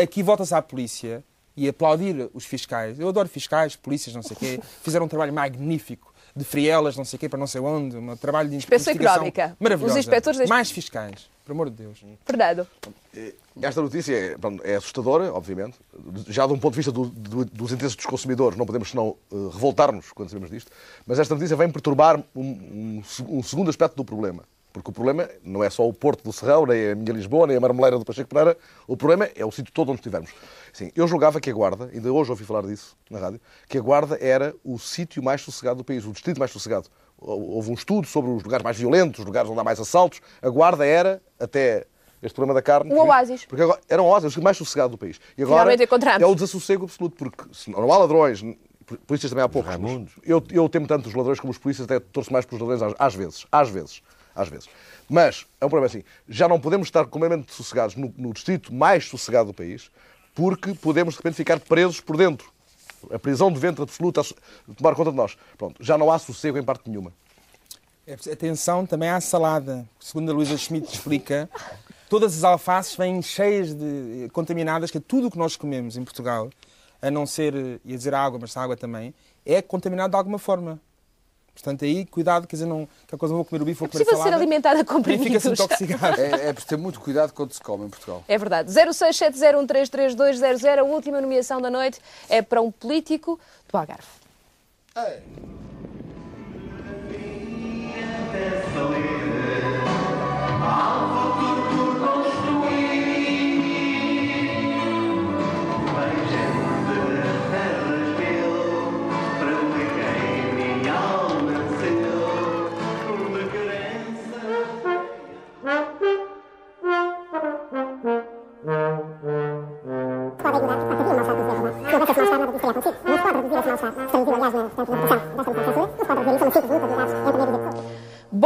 Aqui volta-se à polícia e aplaudir os fiscais. Eu adoro fiscais, polícias, não sei o quê. Fizeram um trabalho magnífico de frielas, não sei o quê, para não sei onde. Um trabalho de Inspeção investigação económica. maravilhoso. Os inspectores das- Mais fiscais, por amor de Deus. Fernando. Esta notícia é, pronto, é assustadora, obviamente. Já de um ponto de vista do- do- dos interesses dos consumidores, não podemos senão eh, revoltar-nos quando sabemos disto. Mas esta notícia vem perturbar um, um um segundo aspecto do problema. Porque o problema não é só o Porto do Serrão, nem a minha Lisboa, nem a Marmeleira do Pacheco Pereira. O problema é o sítio todo onde estivermos. Sim, eu julgava que a Guarda, ainda hoje ouvi falar disso na rádio, que a Guarda era o sítio mais sossegado do país, o distrito mais sossegado. Houve um estudo sobre os lugares mais violentos, os lugares onde há mais assaltos. A Guarda era, até este problema da carne... Um oásis. Porque agora, era um oásis, o mais sossegado do país. E agora é o desassossego absoluto, porque se não há ladrões, polícias também há poucos. mas Eu, eu temo tanto os ladrões como os polícias, até torço mais pelos ladrões às, às vezes. Às vezes. Às vezes. Mas é um problema assim. Já não podemos estar completamente sossegados no, no distrito mais sossegado do país, porque podemos de repente ficar presos por dentro. A prisão de ventre absoluta tomar conta de nós. Pronto, já não há sossego em parte nenhuma. É Atenção também à salada. Segundo a Luísa Schmidt explica, todas as alfaces vêm cheias de contaminadas, que tudo o que nós comemos em Portugal, a não ser, eh, ia dizer água, mas a água também, é contaminado de alguma forma. Portanto, aí, cuidado, quer dizer, não, que a coisa vou comer o bife, vou É comer a possível ser salada. alimentada com e fica-se comprimidos. intoxicado. É, é preciso ter muito cuidado quando se come em Portugal. É verdade. 0670133200, a última nomeação da noite é para um político do Algarve.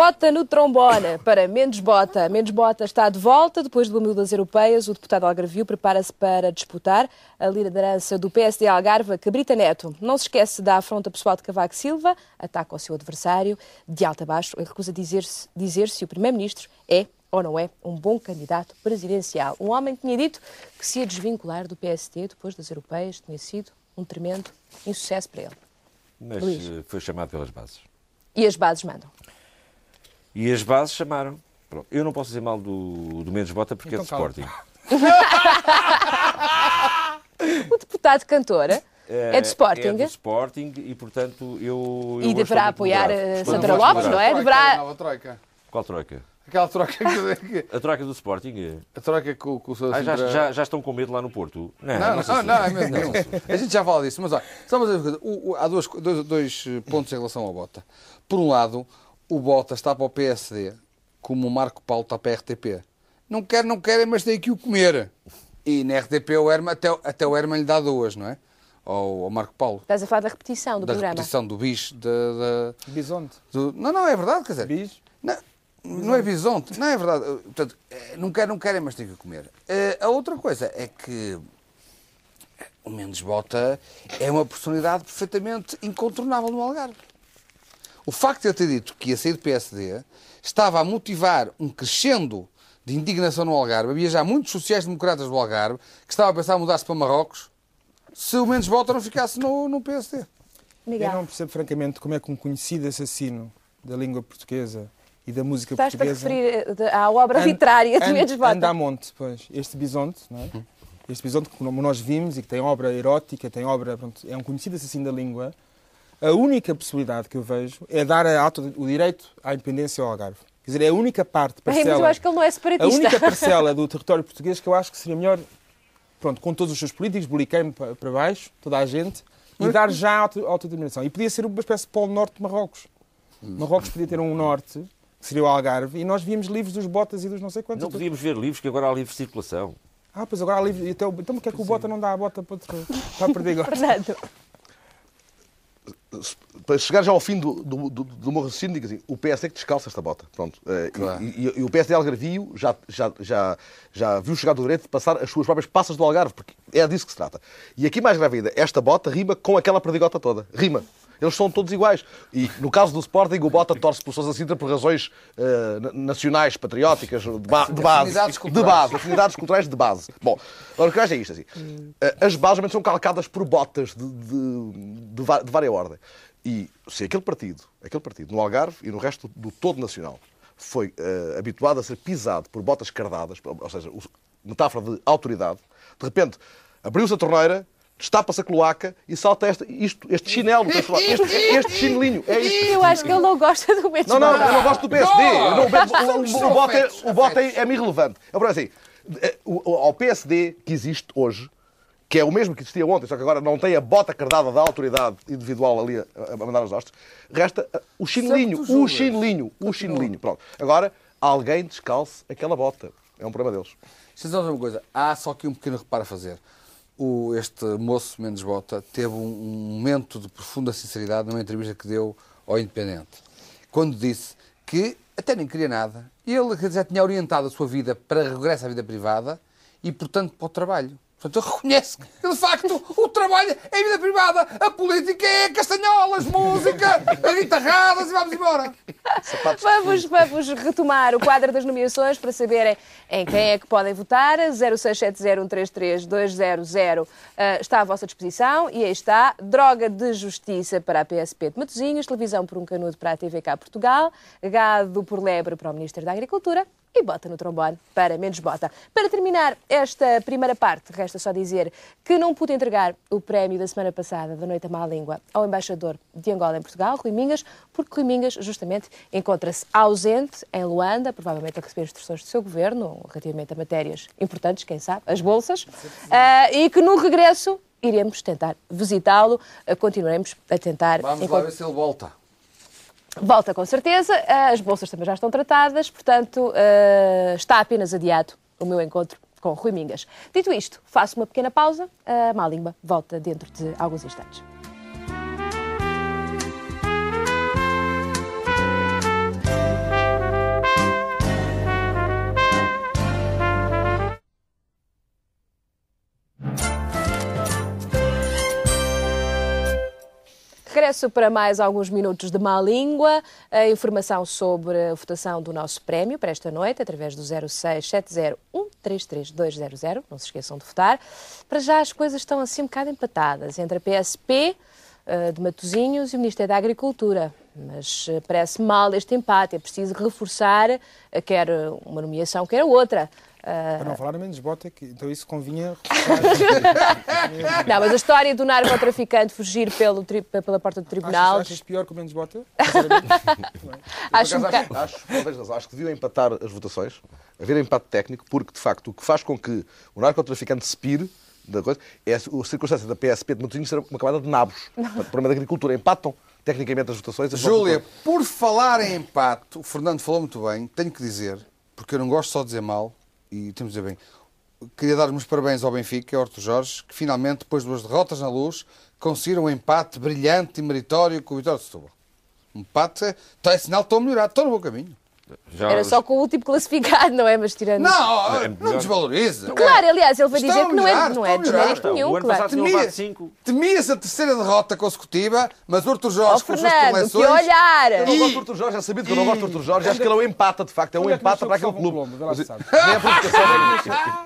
Bota no trombone para Mendes Bota. Mendes Bota está de volta depois do amigo das europeias. O deputado Algarvio prepara-se para disputar a liderança do PSD Algarve, Cabrita Neto. Não se esquece da afronta pessoal de Cavaco Silva, ataca o seu adversário de alto a baixo. Ele recusa dizer-se dizer se o primeiro-ministro é ou não é um bom candidato presidencial. Um homem que tinha dito que se ia desvincular do PSD depois das europeias tinha sido um tremendo insucesso para ele. Mas Luís. eh, foi chamado pelas bases. E as bases mandam. E as bases chamaram. Pronto. Eu não posso dizer mal do, do Mendes Bota porque Então é de Sporting. O deputado cantora é de Sporting. É do Sporting e, portanto, eu. E eu deverá estou apoiar eh, moderado. Sandra Lopes, não é? Deverá. Nova troika. Qual troika? Aquela troika que... A troika do Sporting? A troika com, com o seu Ah, já, já, já estão com medo lá no Porto? Não, não, sei não, não, é mesmo nenhum. A gente já fala disso, mas olha, só uma coisa, o- o- há dois, dois, dois pontos em relação ao Bota. Por um lado, o Bota está para o PSD, como o Marco Paulo está para a RTP. Não quer, não querem, mas tem que o comer. E na RTP o Herman, até, até o Herman lhe dá duas, não é? Ao, ao Marco Paulo. Estás a falar da repetição do da programa. repetição do bicho, da, da- Bisonte. do- Não, não, é verdade, quer dizer. Bis. Não, não é bisonte, não é verdade. Portanto, eh, não querem, não querem, mas têm que comer. Eh, A outra coisa é que o Mendes Bota é uma personalidade perfeitamente incontornável no Algarve. O facto de ele ter dito que ia sair do PSD estava a motivar um crescendo de indignação no Algarve. Havia já muitos sociais-democratas do Algarve que estavam a pensar em mudar-se para Marrocos se o Mendes Bota não ficasse no, no PSD. Eu não percebo, francamente, como é que um conhecido assassino da língua portuguesa e da música Estás para portuguesa... referir eh, à obra And- literária de and- Mendes Bota. Anda a monte, pois. Este bisonte, não é? Este bisonte que nós vimos e que tem obra erótica, tem obra, pronto, é um conhecido assassino da língua. A única possibilidade que eu vejo é dar a auto- o direito à independência ao Algarve. Quer dizer, é a única parte, parcela, mas eu acho que ele não é a separatista. única parcela do território português que eu acho que seria melhor, pronto, com todos os seus políticos, boliqueiro para baixo, toda a gente, e dar já a auto- autodeterminação. E podia ser uma espécie de polo norte de Marrocos. Marrocos podia ter um norte, que seria o Algarve, e nós víamos livros dos Botas e dos não sei quantos. Não podíamos ver livros que agora há livre circulação. Ah, pois agora há livros. Então, então porque é que o Bota não dá a bota para, outro- para perder agora? Fernando. Para chegar já ao fim do, do, do, do meu raciocínio, digo assim, o PSD que descalça esta bota. Pronto. Eh, Claro. E, e- e o PSD Algarvio já, já, já, já viu chegar do direito de passar as suas próprias passas do Algarve, porque é disso que se trata. E aqui mais grave ainda, esta bota rima com aquela perdigota toda. Rima. Eles são todos iguais. E no caso do Sporting, o Bota torce por Sousa Sintra por razões na- nacionais, patrióticas, de, ba de base. Afinidades De base, afinidades culturais de base. Bom, agora o que eu acho é isto assim. Eh, As bases realmente são calcadas por botas de, de, de, várias ordem. E se aquele partido, aquele partido, no Algarve e no resto do todo nacional, foi eh, habituado a ser pisado por botas cardadas, ou seja, metáfora de autoridade, de repente abriu-se a torneira, destapa-se a cloaca e salta esta, isto, este chinelo, este, este chinelinho. É isto. Eu acho que ele não gosta do mesmo. Não, não, eu não gosto do PSD. Não- o, o, o voto é, o voto é, é-me irrelevante. É por assim, eh, o- o- ao PSD que existe hoje, que é o mesmo que existia ontem, só que agora não tem a bota cardada da autoridade individual ali a, a mandar as hostes, resta eh, o chinelinho, Sempre tu o chinelinho, o chinelinho. Pronto. Agora, alguém descalce aquela bota. É um problema deles. Deixa-me dizer uma coisa. Há só aqui um pequeno reparo a fazer. O, este moço Mendes Bota teve um, um momento de profunda sinceridade numa entrevista que deu ao Independente. Quando disse que até nem queria nada. Ele já tinha orientado a sua vida para regresso à vida privada e, portanto, para o trabalho. Portanto, reconhece que, de facto, o trabalho é a vida privada, a política é castanholas, música, guitarradas e vamos embora. Vamos, vamos retomar o quadro das nomeações para saberem em quem é que podem votar. 0670133200 ah, está à vossa disposição e aí está. Droga de justiça para a PSP de Matosinhos, televisão por um canudo para a TVK Portugal, gado por lebre para o Ministério da Agricultura e bota no trombone para menos bota. Para terminar esta primeira parte, resta só dizer que não pude entregar o prémio da semana passada da Noite à Má Língua ao embaixador de Angola em Portugal, Rui Mingas, porque Rui Mingas justamente encontra-se ausente em Luanda, provavelmente a receber instruções do seu governo relativamente a matérias importantes, quem sabe, as bolsas, ah, e que no regresso iremos tentar visitá-lo, ah, continuaremos a tentar Vamos lá ver se ele volta. Volta com certeza, as bolsas também já estão tratadas, portanto, eh, está apenas adiado o meu encontro com Rui Mingas. Dito isto, faço uma pequena pausa, a má língua volta dentro de alguns instantes. Regresso para mais alguns minutos de má língua. A informação sobre a votação do nosso prémio para esta noite, através do 0670133200. Não se esqueçam de votar. Para já as coisas estão assim um bocado empatadas entre a PSP eh, de Matosinhos e o Ministério da Agricultura. Mas eh, parece mal este empate. É preciso reforçar eh, quer uma nomeação, quer outra. Eh, Para não falar menos bota, que, então isso convinha. não, mas a história do narcotraficante fugir pelo tri- pela porta do tribunal. Achas, achas pior que o menos bota? Acho um acho, acho, razão, acho que deviam empatar as votações, haver empate técnico, porque, de facto, o que faz com que o narcotraficante se pire da coisa é a circunstância da PSP de Matosinhos ser uma camada de nabos. Portanto, problema da agricultura. Empatam tecnicamente as votações. as Júlia, votações- por falar em empate, o Fernando falou muito bem, tenho que dizer, porque eu não gosto só de dizer mal, e temos de dizer bem, queria dar uns parabéns ao Benfica e ao Horto Jorge, que finalmente, depois de duas derrotas na luz, conseguiram um empate brilhante e meritório com o Vitória de Setúbal. Um empate, está é sinal que estão a melhorar, estão no bom caminho. Já Era os- só com o último classificado, não é? Mas tirando. Não, É não melhor. desvalorize. Claro, aliás, ele vai Estão dizer a que não é, não é estão desmérito nenhum, O ano claro. passado tinham Temia- levado cinco. Temia-se a terceira derrota consecutiva, mas o Arthur Jorge, Ó, com as suas Fernando, preleções... que olhar! Eu não E- gosto do Arthur Jorge, é sabido que eu não gosto do Arthur Jorge, acho que ele é um empata, de facto, é um é empata para aquele clube. Provocação.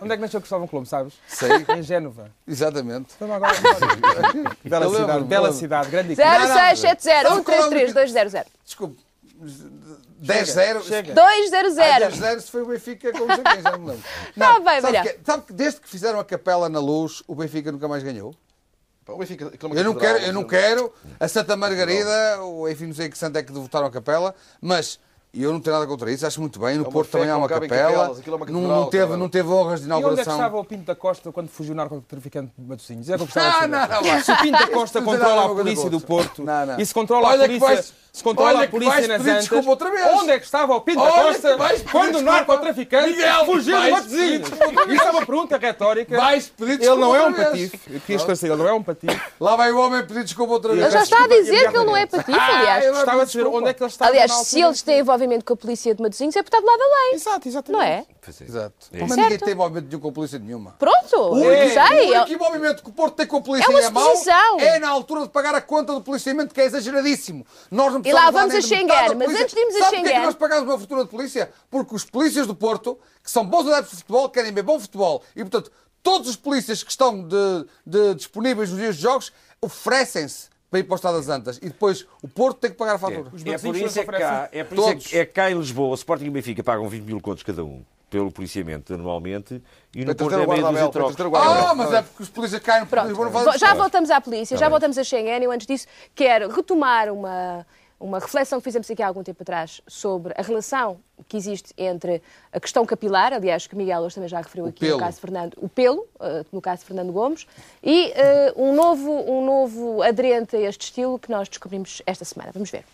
Onde é que nasceu Cristóvão Colombo, sabes? Sei. Em Génova. Exatamente. Agora. Bela cidade, bela cidade, grande equipe. 0670-133-200. Desculpe, 10-0... Chega. 200. Ah, 10-0 se foi o Benfica com o quem, já me lembro. Tá bem, sabe, Maria. que, sabe que desde que fizeram a capela na luz, o Benfica nunca mais ganhou? O Benfica, é Eu não quero, eu não mas- quero a Santa Margarida, ou enfim, não sei que santo é que votaram a capela, mas eu não tenho nada contra isso, acho muito bem. No uma Porto também há não uma capela, capelas, é uma não, catedral, não teve, não teve honras de E onde é que inauguração. estava o Pinto da Costa quando fugiu o narcotraficante de Matosinhos? É que Ah, de saber. não, não, Se o Pinto da Costa Não controla nada a a polícia do. Porto Não, não. e se controla Olha a polícia... vais- se controla Olha a polícia nas Antas. desculpa outra vez. Onde é que estava o Pinto da Costa quando o narcotraficante Miguel, fugiu de Matosinhos? Isso é uma pergunta retórica. Vais pedir Ele não é um patife. Eu queria esclarecer, ele não é um patife. Lá vai o homem pedir desculpa outra vez. Ele já está a dizer que ele não é patife, aliás. eu não Gostava de peço saber desculpa. onde é que ele estava Aliás, se eles têm envolvimento com a polícia de Matosinhos, é por estar do lado da lei. Exato, exatamente. Não é? Exato. É Mas ninguém tem envolvimento nenhum com a polícia nenhuma. Pronto, único- sei. O único envolvimento que o Porto tem com a polícia É uma e é mau é na altura de pagar a conta do policiamento, que é exageradíssimo. Nós não E lá vamos a Schengen, mas antes de irmos a Sabe porque é que Schengen- nós pagamos uma fortuna de polícia? Porque os polícias do Porto, que são bons adeptos de futebol, querem ver bom futebol. E, portanto, todos os polícias que estão de- de- disponíveis nos dias de jogos oferecem-se para ir para o Estado das Antas. E depois o Porto tem que pagar a fatura. É por isso é que cá, é por isso é que, é cá em Lisboa, o Sporting e o Benfica pagam 20 mil contos cada um pelo policiamento anualmente e no Porto é meia dúzia trocos. Ah, mas é porque os polícias caem no Pronto, já voltamos à polícia, Tá já voltamos a Schengen. Eu antes disso quero retomar uma, uma reflexão que fizemos aqui há algum tempo atrás sobre a relação que existe entre a questão capilar, aliás, que Miguel hoje também já referiu aqui pelo. no caso de Fernando, o pelo, eh, no caso de Fernando Gomes, e eh, um, novo, um novo aderente a este estilo que nós descobrimos esta semana. Vamos ver.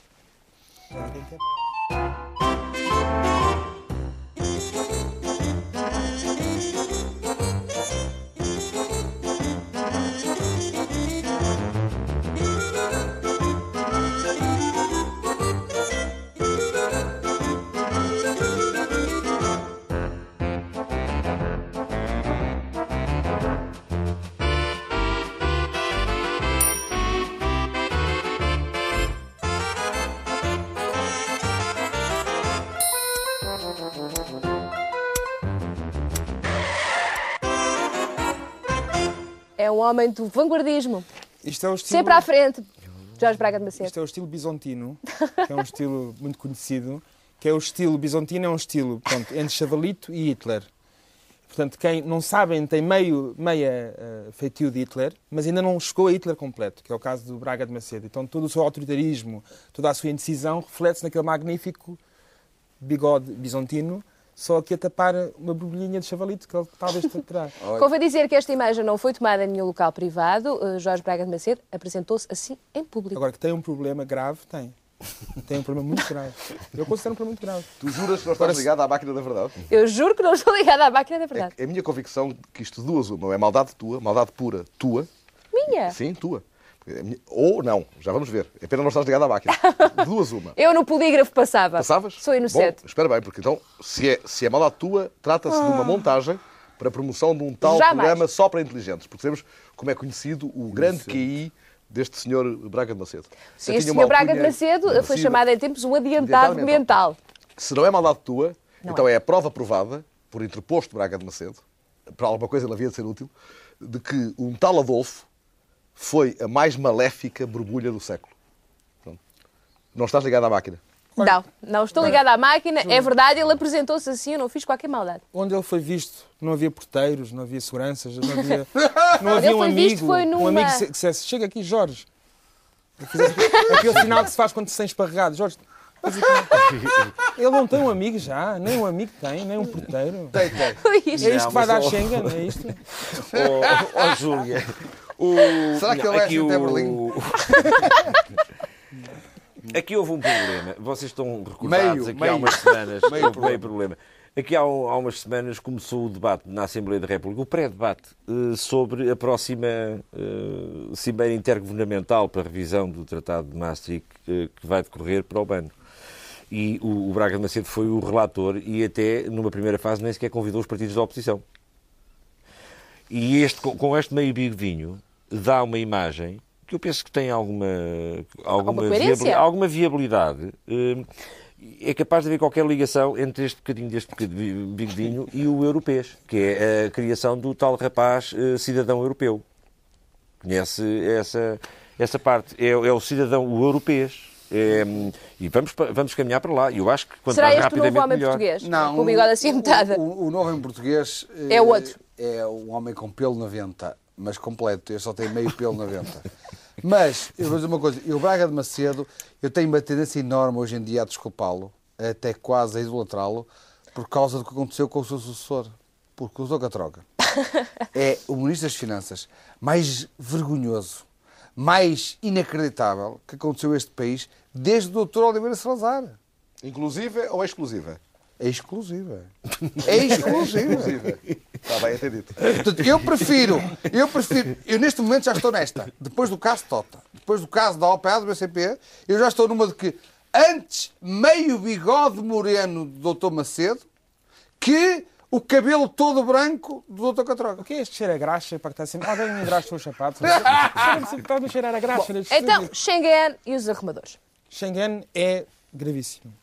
Homem do vanguardismo, Isto é estilo... sempre à frente. Jorge Braga de Macedo. Isto é o estilo bisontino, que é um estilo muito conhecido, que é o estilo bisontino, é um estilo pronto, entre Chavalito e Hitler. Portanto, quem não sabem tem meio, meia uh, feitio de Hitler, mas ainda não chegou a Hitler completo, que é o caso do Braga de Macedo. Então todo o seu autoritarismo, toda a sua indecisão reflete-se naquele magnífico bigode bisontino, só aqui a tapar uma borbulhinha de chavalito que ele talvez terá. Convém dizer que esta imagem não foi tomada em nenhum local privado. Uh, Jorge Braga de Macedo apresentou-se assim em público. Agora, que tem um problema grave, tem. Tem um problema muito grave. Eu considero um problema muito grave. Tu juras que não estás ligado à máquina da verdade? Eu juro que não estou ligada à máquina da verdade. É a minha convicção que isto duas uma. É maldade tua, maldade pura tua. Minha. Sim, tua. É Ou não, já vamos ver. É pena não estás ligado à máquina. Duas uma. Eu no polígrafo passava. Passavas? Sou inocente. Bom, espera bem, porque então, se é, se é maldade tua, trata-se de uma montagem para a promoção de um tal Jamais. programa só para inteligentes. Porque sabemos como é conhecido o grande QI deste senhor Braga de Macedo. Sim, este senhor Braga de Macedo foi conhecida. chamado em tempos um adiantado Adiantado mental. mental. Se não é maldade tua, Não então é. a prova provada, por interposto Braga de Macedo, para alguma coisa ele havia de ser útil, de que um tal Adolfo foi a mais maléfica borbulha do século. Pronto. Não estás ligado à máquina. Não, não estou ligada à máquina. É verdade, ele apresentou-se assim, eu não fiz qualquer maldade. Onde ele foi visto, não havia porteiros, não havia seguranças, não havia, não havia ele um foi amigo, visto foi um numa- amigo que dissesse, chega aqui, Jorge. Aquele- sinal que se faz quando se tem esparregado. Jorge. Ele não tem um amigo já, nem um amigo tem, nem um porteiro. Tem, tem. É isto. que vai dar ó- Schengen, é isto? Ó ó, Júlia. O... Será que não, ele é o... Berlim? Aqui houve um problema. Vocês estão recordados Meio, aqui meio. há umas semanas. Meio houve meio problema. Aqui há, há umas semanas começou o debate na Assembleia da República, o pré-debate, eh, sobre a próxima eh, Cimeira Intergovernamental para a revisão do Tratado de Maastricht eh, que vai decorrer para o BAN. E o, o Braga de Macedo foi o relator e até, numa primeira fase, nem sequer convidou os partidos da oposição. E este, com este meio bigodinho, dá uma imagem que eu penso que tem alguma, alguma, coerência? viabili- alguma viabilidade. eh, É capaz de haver qualquer ligação entre este bocadinho deste bigodinho e o europeu, que é a criação do tal rapaz eh, cidadão europeu. Conhece essa, essa parte? É, é o cidadão o europeu. É, e vamos, vamos caminhar para lá. E eu acho que quanto Será mais este o novo homem melhor. português? Não, Com o bigode assim a metade. O, o, o novo em português É eh, o outro. É um homem com pelo na venta, mas completo. Este só tem meio pelo na venta. Mas, eu vou dizer uma coisa. Eu, Braga de Macedo, eu tenho uma tendência enorme hoje em dia a desculpá-lo, até quase a idolatrá-lo, por causa do que aconteceu com o seu sucessor. Porque usou a troca. É o Ministro das Finanças mais vergonhoso, mais inacreditável que aconteceu a este país desde o Dr. Oliveira Salazar. Inclusiva ou exclusiva? É exclusiva. É exclusiva. Está bem entendido. Portanto, eu prefiro, eu prefiro, eu neste momento já estou nesta, depois do caso Tota, depois do caso da OPA do BCP, eu já estou numa de que antes meio bigode moreno do Dr. Macedo que o cabelo todo branco do Dr. Catroga. O que é este cheiro a graxa para que está sempre. Alguém me engraxa os sapatos. Está a cheirar a graxa. neste Então. Schengen e os arrumadores. Schengen é gravíssimo.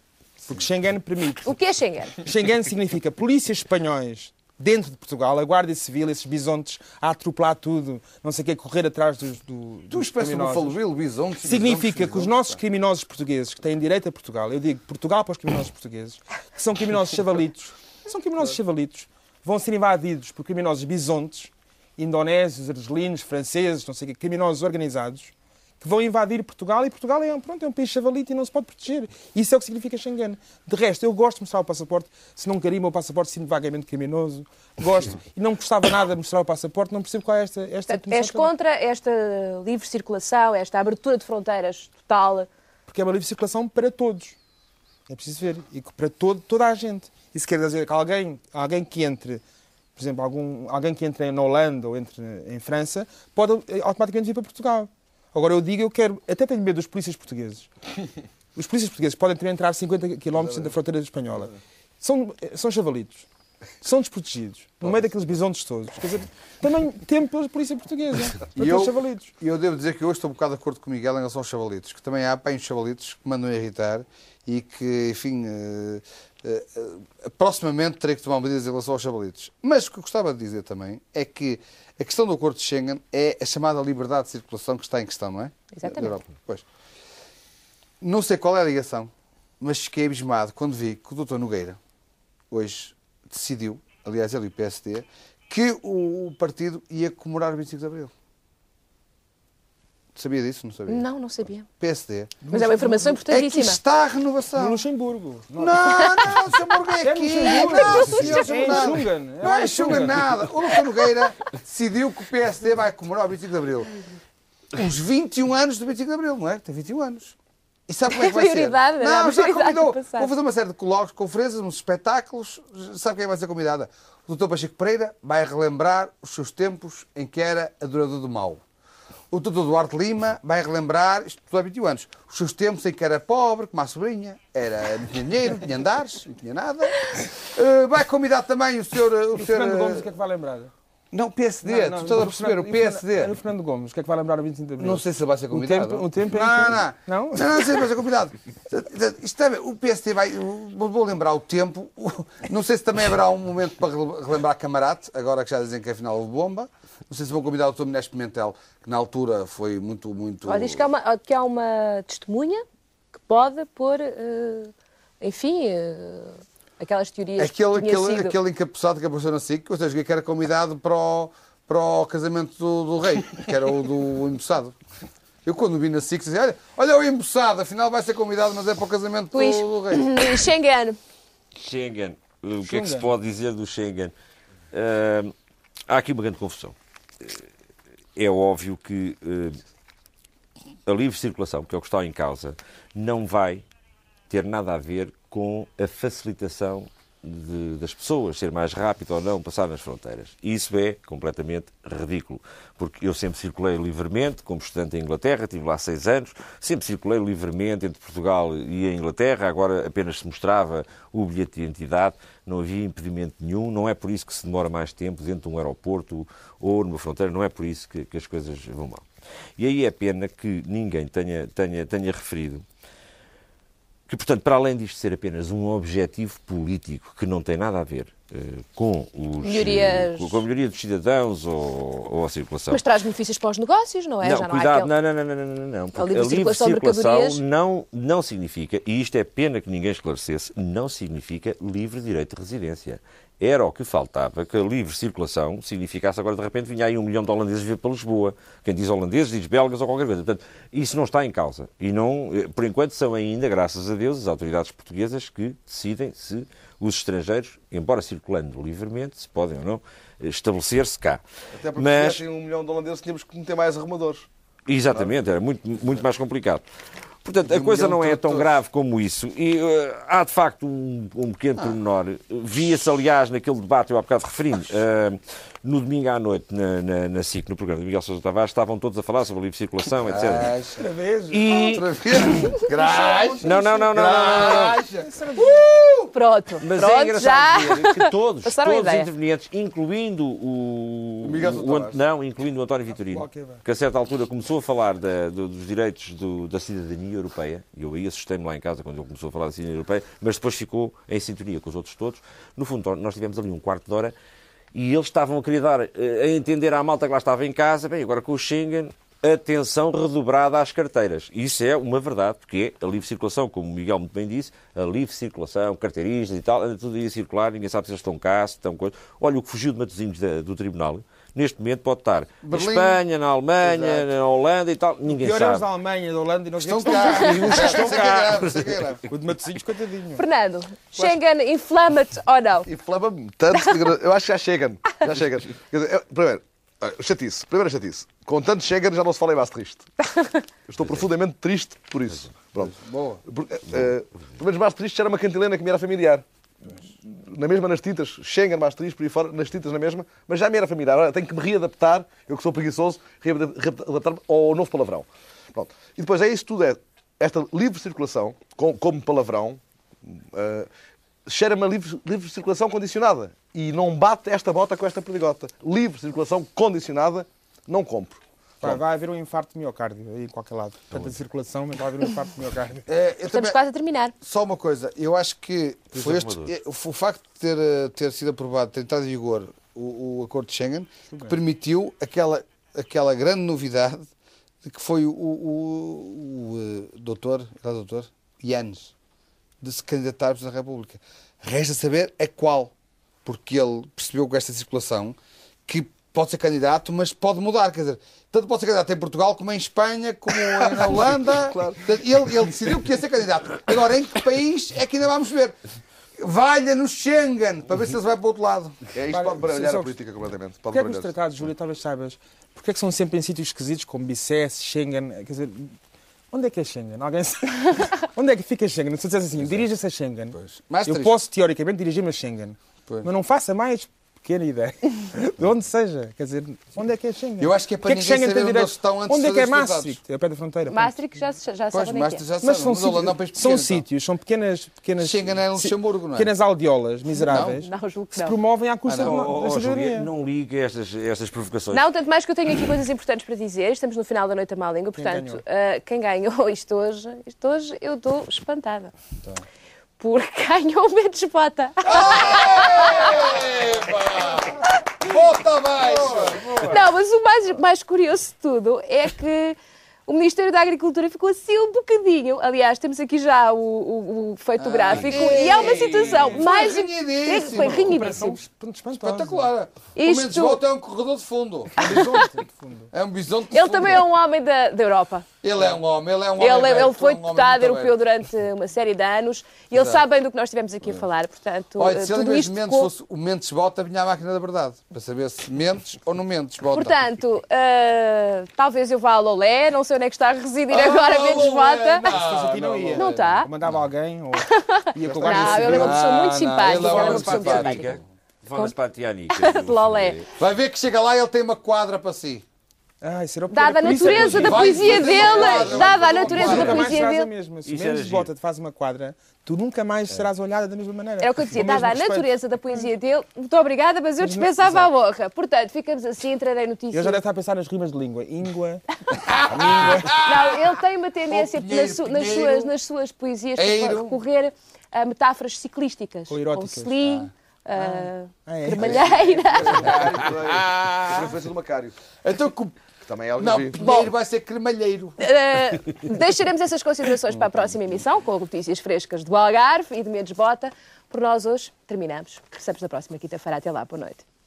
Porque Schengen permite. O que é Schengen? Schengen significa polícias espanhóis dentro de Portugal, a Guarda Civil, esses bisontes a atropelar tudo, não sei o que, correr atrás dos, do, Tu espécie de bufalo bisonte. Significa que os nossos criminosos portugueses, que têm direito a Portugal, eu digo Portugal para os criminosos portugueses, que são criminosos chavalitos, são criminosos chavalitos, vão ser invadidos por criminosos bisontes, indonésios, argelinos, franceses, não sei o quê, criminosos organizados, que vão invadir Portugal e Portugal é, um- pronto, é um país chavalito e não se pode proteger. Isso é o que significa Schengen. De resto, eu gosto de mostrar o passaporte. Se não carimba o passaporte, sinto vagamente criminoso. Gosto. E não gostava nada de mostrar o passaporte. Não percebo qual é esta, esta Portanto, és também. contra esta livre circulação, esta abertura de fronteiras total. Porque é uma livre circulação para todos. É preciso ver. E para todo, toda a gente. Isso quer dizer que alguém, alguém que entre, por exemplo, algum, alguém que entre na Holanda ou entre em França, pode automaticamente vir para Portugal. Agora eu digo, eu quero, até tenho medo dos polícias portugueses. Os polícias portugueses podem ter entrar 50 km da fronteira espanhola. São, são chavalitos. São desprotegidos. No meio daqueles bisontes todos. Quer dizer, também temo pela polícia portuguesa. Para E eu, chavalitos. e eu devo dizer que hoje estou um bocado de acordo com o Miguel em relação aos chavalitos, que também há apanhos chavalitos que mandam irritar e que, enfim, eh, eh, eh, proximamente terei que tomar medidas em relação aos chavalitos. Mas o que eu gostava de dizer também é que a questão do acordo de Schengen é a chamada liberdade de circulação que está em questão, não é? Exatamente. Europa. Pois. Não sei qual é a ligação, mas fiquei abismado quando vi que o Dr. Nogueira hoje decidiu, aliás ele e o PSD, que o partido ia comemorar o 25 de Abril. Sabia disso? Não sabia? Não, não sabia. PSD. Mas é uma informação que importantíssima. está a renovação. No Luxemburgo. Não, não, o Sr. Morgan é aqui. Luxemburgo. Não, É senhor. Não é em Xunga Schungen. nada. O Dr. Nogueira decidiu que o PSD vai comemorar o 25 de Abril. Os 21 anos do 25 de Abril, não é? Tem 21 anos. E sabe como é que vai ser? Não, já convidou. Vou fazer uma série de colóquios, conferências, uns espetáculos. Sabe quem vai ser convidada? O Dr. Pacheco Pereira vai relembrar os seus tempos em que era adorador do mal. O Dr. Duarte Lima vai relembrar, isto tudo há 21 anos, os seus tempos em que era pobre, como a sobrinha, era, não tinha dinheiro, não tinha andares, não tinha nada. Eh, vai convidar também o senhor... O E o senhor Fernando eh, Gomes, o que é que vai lembrar? Não, PSD, Não, tu não, estás a perceber, o PSD. É no Fernando Gomes, o que é que vai lembrar no 25 de Abril? Não sei se ele vai ser O convidado. tempo, o tempo é não, que- não, não. Não? Não, não sei se vai ser convidado. Isto é, o PSD vai. Vou lembrar o tempo. Não sei se também haverá um momento para rele- relembrar Camarate, agora que já dizem que afinal houve bomba. Não sei se vão convidar o Dr. Minés Pimentel, que na altura foi muito, muito. Olha, diz que há uma, que há uma testemunha que pode pôr, eh, enfim, eh, aquelas teorias Aquele, que tinha aquele, sido... aquele encapuçado que apareceu na SIC, ou seja, que era convidado para o, para o casamento do, do rei, que era o do embuçado. Eu quando vi na SIC dizia, olha, olha o embuçado, afinal vai ser convidado, mas é para o casamento do, Luís, do rei. Schengen. Schengen. O que é que se pode dizer do Schengen? Ah, há aqui uma grande confusão. É óbvio que eh, a livre circulação, que é o que está em causa, não vai ter nada a ver com a facilitação de- das pessoas ser mais rápido ou não passar nas fronteiras. E Isso é completamente ridículo, porque eu sempre circulei livremente, como estudante em Inglaterra, estive lá seis anos, sempre circulei livremente entre Portugal e a Inglaterra, agora apenas se mostrava o bilhete de identidade, não havia impedimento nenhum, não é por isso que se demora mais tempo dentro de um aeroporto ou numa fronteira, não é por isso que, que as coisas vão mal. E aí é pena que ninguém tenha, tenha, tenha referido que, portanto, para além disto ser apenas um objetivo político que não tem nada a ver eh, com, os, Melhorias. com a melhoria dos cidadãos ou, ou a circulação. Mas traz benefícios para os negócios, não é? Não, Já não cuidado, há aquele... não, não, não, não, não, não, porque livre a livre circulação circulação não, não significa, e isto é pena que ninguém esclarecesse, não significa livre direito de residência. Era o que faltava que a livre circulação significasse agora de repente vinha aí um milhão de holandeses vir para Lisboa. Quem diz holandeses diz belgas ou qualquer coisa. Portanto, isso não está em causa. E não, eh, por enquanto são ainda, graças a Deus, as autoridades portuguesas que decidem se os estrangeiros, embora circulando livremente, se podem ou não eh, estabelecer-se cá. Até porque Mas- se um milhão de holandeses tínhamos que meter mais arrumadores. Exatamente, era muito, muito mais complicado. Portanto, a coisa não é tão grave como isso. E eh, há, de facto, um, um pequeno pormenor. Via-se, aliás, naquele debate, eu há bocado referi eh, no domingo à noite, na, na, na SIC, no programa de Miguel Sousa Tavares, estavam todos a falar sobre a livre circulação, etc. Outra vez. E... Outra vez. Não, não, não, não, não, não, não. Pronto, Mas pronto, é engraçado já. ver que todos, Passaram a todos os intervenientes, incluindo o, Miguel o, Tavares. não, incluindo o António Vitorino, Ok, vai. que a certa altura começou a falar da- do- dos direitos do- da cidadania europeia, e eu aí assustei-me lá em casa quando ele começou a falar da cidadania europeia, mas depois ficou em sintonia com os outros todos. No fundo, nós tivemos ali um quarto de hora e eles estavam a querer dar eh, a entender à malta que lá estava em casa, bem, agora com o Schengen, atenção redobrada às carteiras. Isso é uma verdade, porque é a livre circulação, como o Miguel muito bem disse, a livre circulação, carteiristas e tal, anda tudo aí a circular, ninguém sabe se eles estão cá, se estão coisa. Olha, o que fugiu de Matosinhos do Tribunal, neste momento pode estar na Berlim. Espanha, na Alemanha, na Holanda e tal, ninguém Pior é os da sabe. Alemanha, da Holanda e nós Estão cá. E os que estão é que é cá. é é. O de Matosinhos, coitadinho. Fernando, Schengen inflama-te ou não? Inflama-me tanto. Eu acho que já chegam. Já eu- primeiro, chatice. Primeira chatice. Com tanto chega, já não se fala em. Eu estou profundamente triste por isso. Pronto. Boa. Por- eh, eh, Pelo menos mais triste era uma cantilena que me era familiar. Na mesma nas tintas, Schengen mais triste, por aí fora, nas tintas na mesma, mas já me era familiar. Agora tenho que me readaptar, eu que sou preguiçoso, reada- readaptar-me ao novo palavrão. Pronto. E depois é isso tudo, é esta livre circulação, com- como palavrão, eh, cheira-me a livre, livre circulação condicionada. E não bate esta bota com esta perdigota. Livre circulação condicionada, não compro. Vai, vai haver um infarto de miocárdio aí em qualquer lado. Tanta circulação, mas vai haver um infarto de miocárdio. É, Estamos também- quase a terminar. Só uma coisa, eu acho que foi este, é, o facto de ter, eh, ter sido aprovado, ter entrado em vigor o, o acordo de Schengen, que permitiu aquela, aquela grande novidade de que foi o, o, o, eh, doutor, era doutor, Yanes, de se candidatar à Presidente da República. Resta saber a qual, porque ele percebeu com esta circulação que pode ser candidato, mas pode mudar, quer dizer, tanto pode ser candidato em Portugal como em Espanha, como na Holanda. Portanto, ele, ele decidiu que ia ser candidato. Agora, em que país é que ainda vamos ver? Valha no Schengen, para ver se ele vai para o outro lado. É isto pode baralhar só- a política completamente. Pode Porquê é que os tratados, Júlia, talvez saibas, porquê é que são sempre em sítios esquisitos como Bicesse, Schengen? Quer dizer, onde é que é Schengen? Alguém sabe? onde é que fica Schengen? Se eu dissesse assim, dirija-se a Schengen, Mais eu triste. posso teoricamente dirigir-me a Schengen, Pois. mas não faça mais pequena ideia. De onde seja. Quer dizer, onde é que é Schengen? Eu acho que é para Porquê ninguém Schengen saber onde eles estão antes Onde de é que é fazer os tratados. Maastricht? É pé da fronteira. Maastricht já, já Pois, sabe onde é que é. Mas são, mas Holanda é um sítios, são pequeno, então. sítios, são pequenas, pequenas, Schengen é em Luxemburgo, não é? pequenas aldiolas miseráveis Não, julgo que que se não. promovem à custa Ah, não. de Oh, oh, da não ligue a estas, estas provocações. Não, tanto mais que eu tenho aqui coisas importantes para dizer. Estamos no final da noite a má língua, portanto, ganhou? ah, quem ganhou isto hoje, isto hoje eu estou espantada. Porque ganhou o Mendes Bota. Volta abaixo! Não, mas o mais, mais curioso de tudo é que o Ministério da Agricultura ficou assim um bocadinho. Aliás, temos aqui já o, o- o feito gráfico e é uma situação Foi mais. renhidíssimo. Foi renhidíssimo. Espetacular. O Isto- menos volta é um corredor de fundo. É um bisonte de Ele fundo. também é um homem da, da Europa. Ele é um homem, ele é um homem. Ele, ele aberto, foi é um deputado europeu durante uma série de anos e ele Exato. sabe bem do que nós estivemos aqui a falar. Portanto, Olha, eh, se ele em tudo isto de Mendes ficou... fosse o Mendes Bota, vinha a máquina da verdade. Para saber se Mendes ou não Mendes Bota. Portanto, eh, talvez eu vá a Lolé, não sei onde é que está a residir Ah, agora Mendes Lolé, Bota. não. Não ia. Não está. Eu mandava alguém ou ia com o Não, ele é uma pessoa muito Não, não, simpática. ele é ele é uma pessoa para a simpática. Tiânica. Vamos para a Tiânica. De Lolé. Vai ver que chega lá e ele tem uma quadra para si. Ah, isso era o Dada a é natureza eu da poesia dele, dada a natureza da poesia dele. mesma. Se menos bota te faz uma quadra, tu nunca mais serás olhada da mesma maneira. Era o que eu dizia, mesmo dada a natureza da poesia dele, muito obrigada, mas eu dispensava a honra. Portanto, ficamos assim, entrarei Eu notícias. já deve estar a pensar nas rimas de língua. Íngua, Não, ele tem uma tendência Oh, Pinheiro, nas, su- nas Pinheiro. suas, nas suas poesias para recorrer a metáforas ciclísticas. Ou eróticas. Sli, ah, Ah, é? Cremalheira. A referência do Macário. Então, com- Que também é algo não. Pinheiro vai ser cremalheiro. Ah, deixaremos essas considerações para a próxima emissão, com notícias frescas do Algarve e de Mendes Bota. Por nós hoje terminamos. Regressamos na próxima quinta-feira. Até lá, boa noite.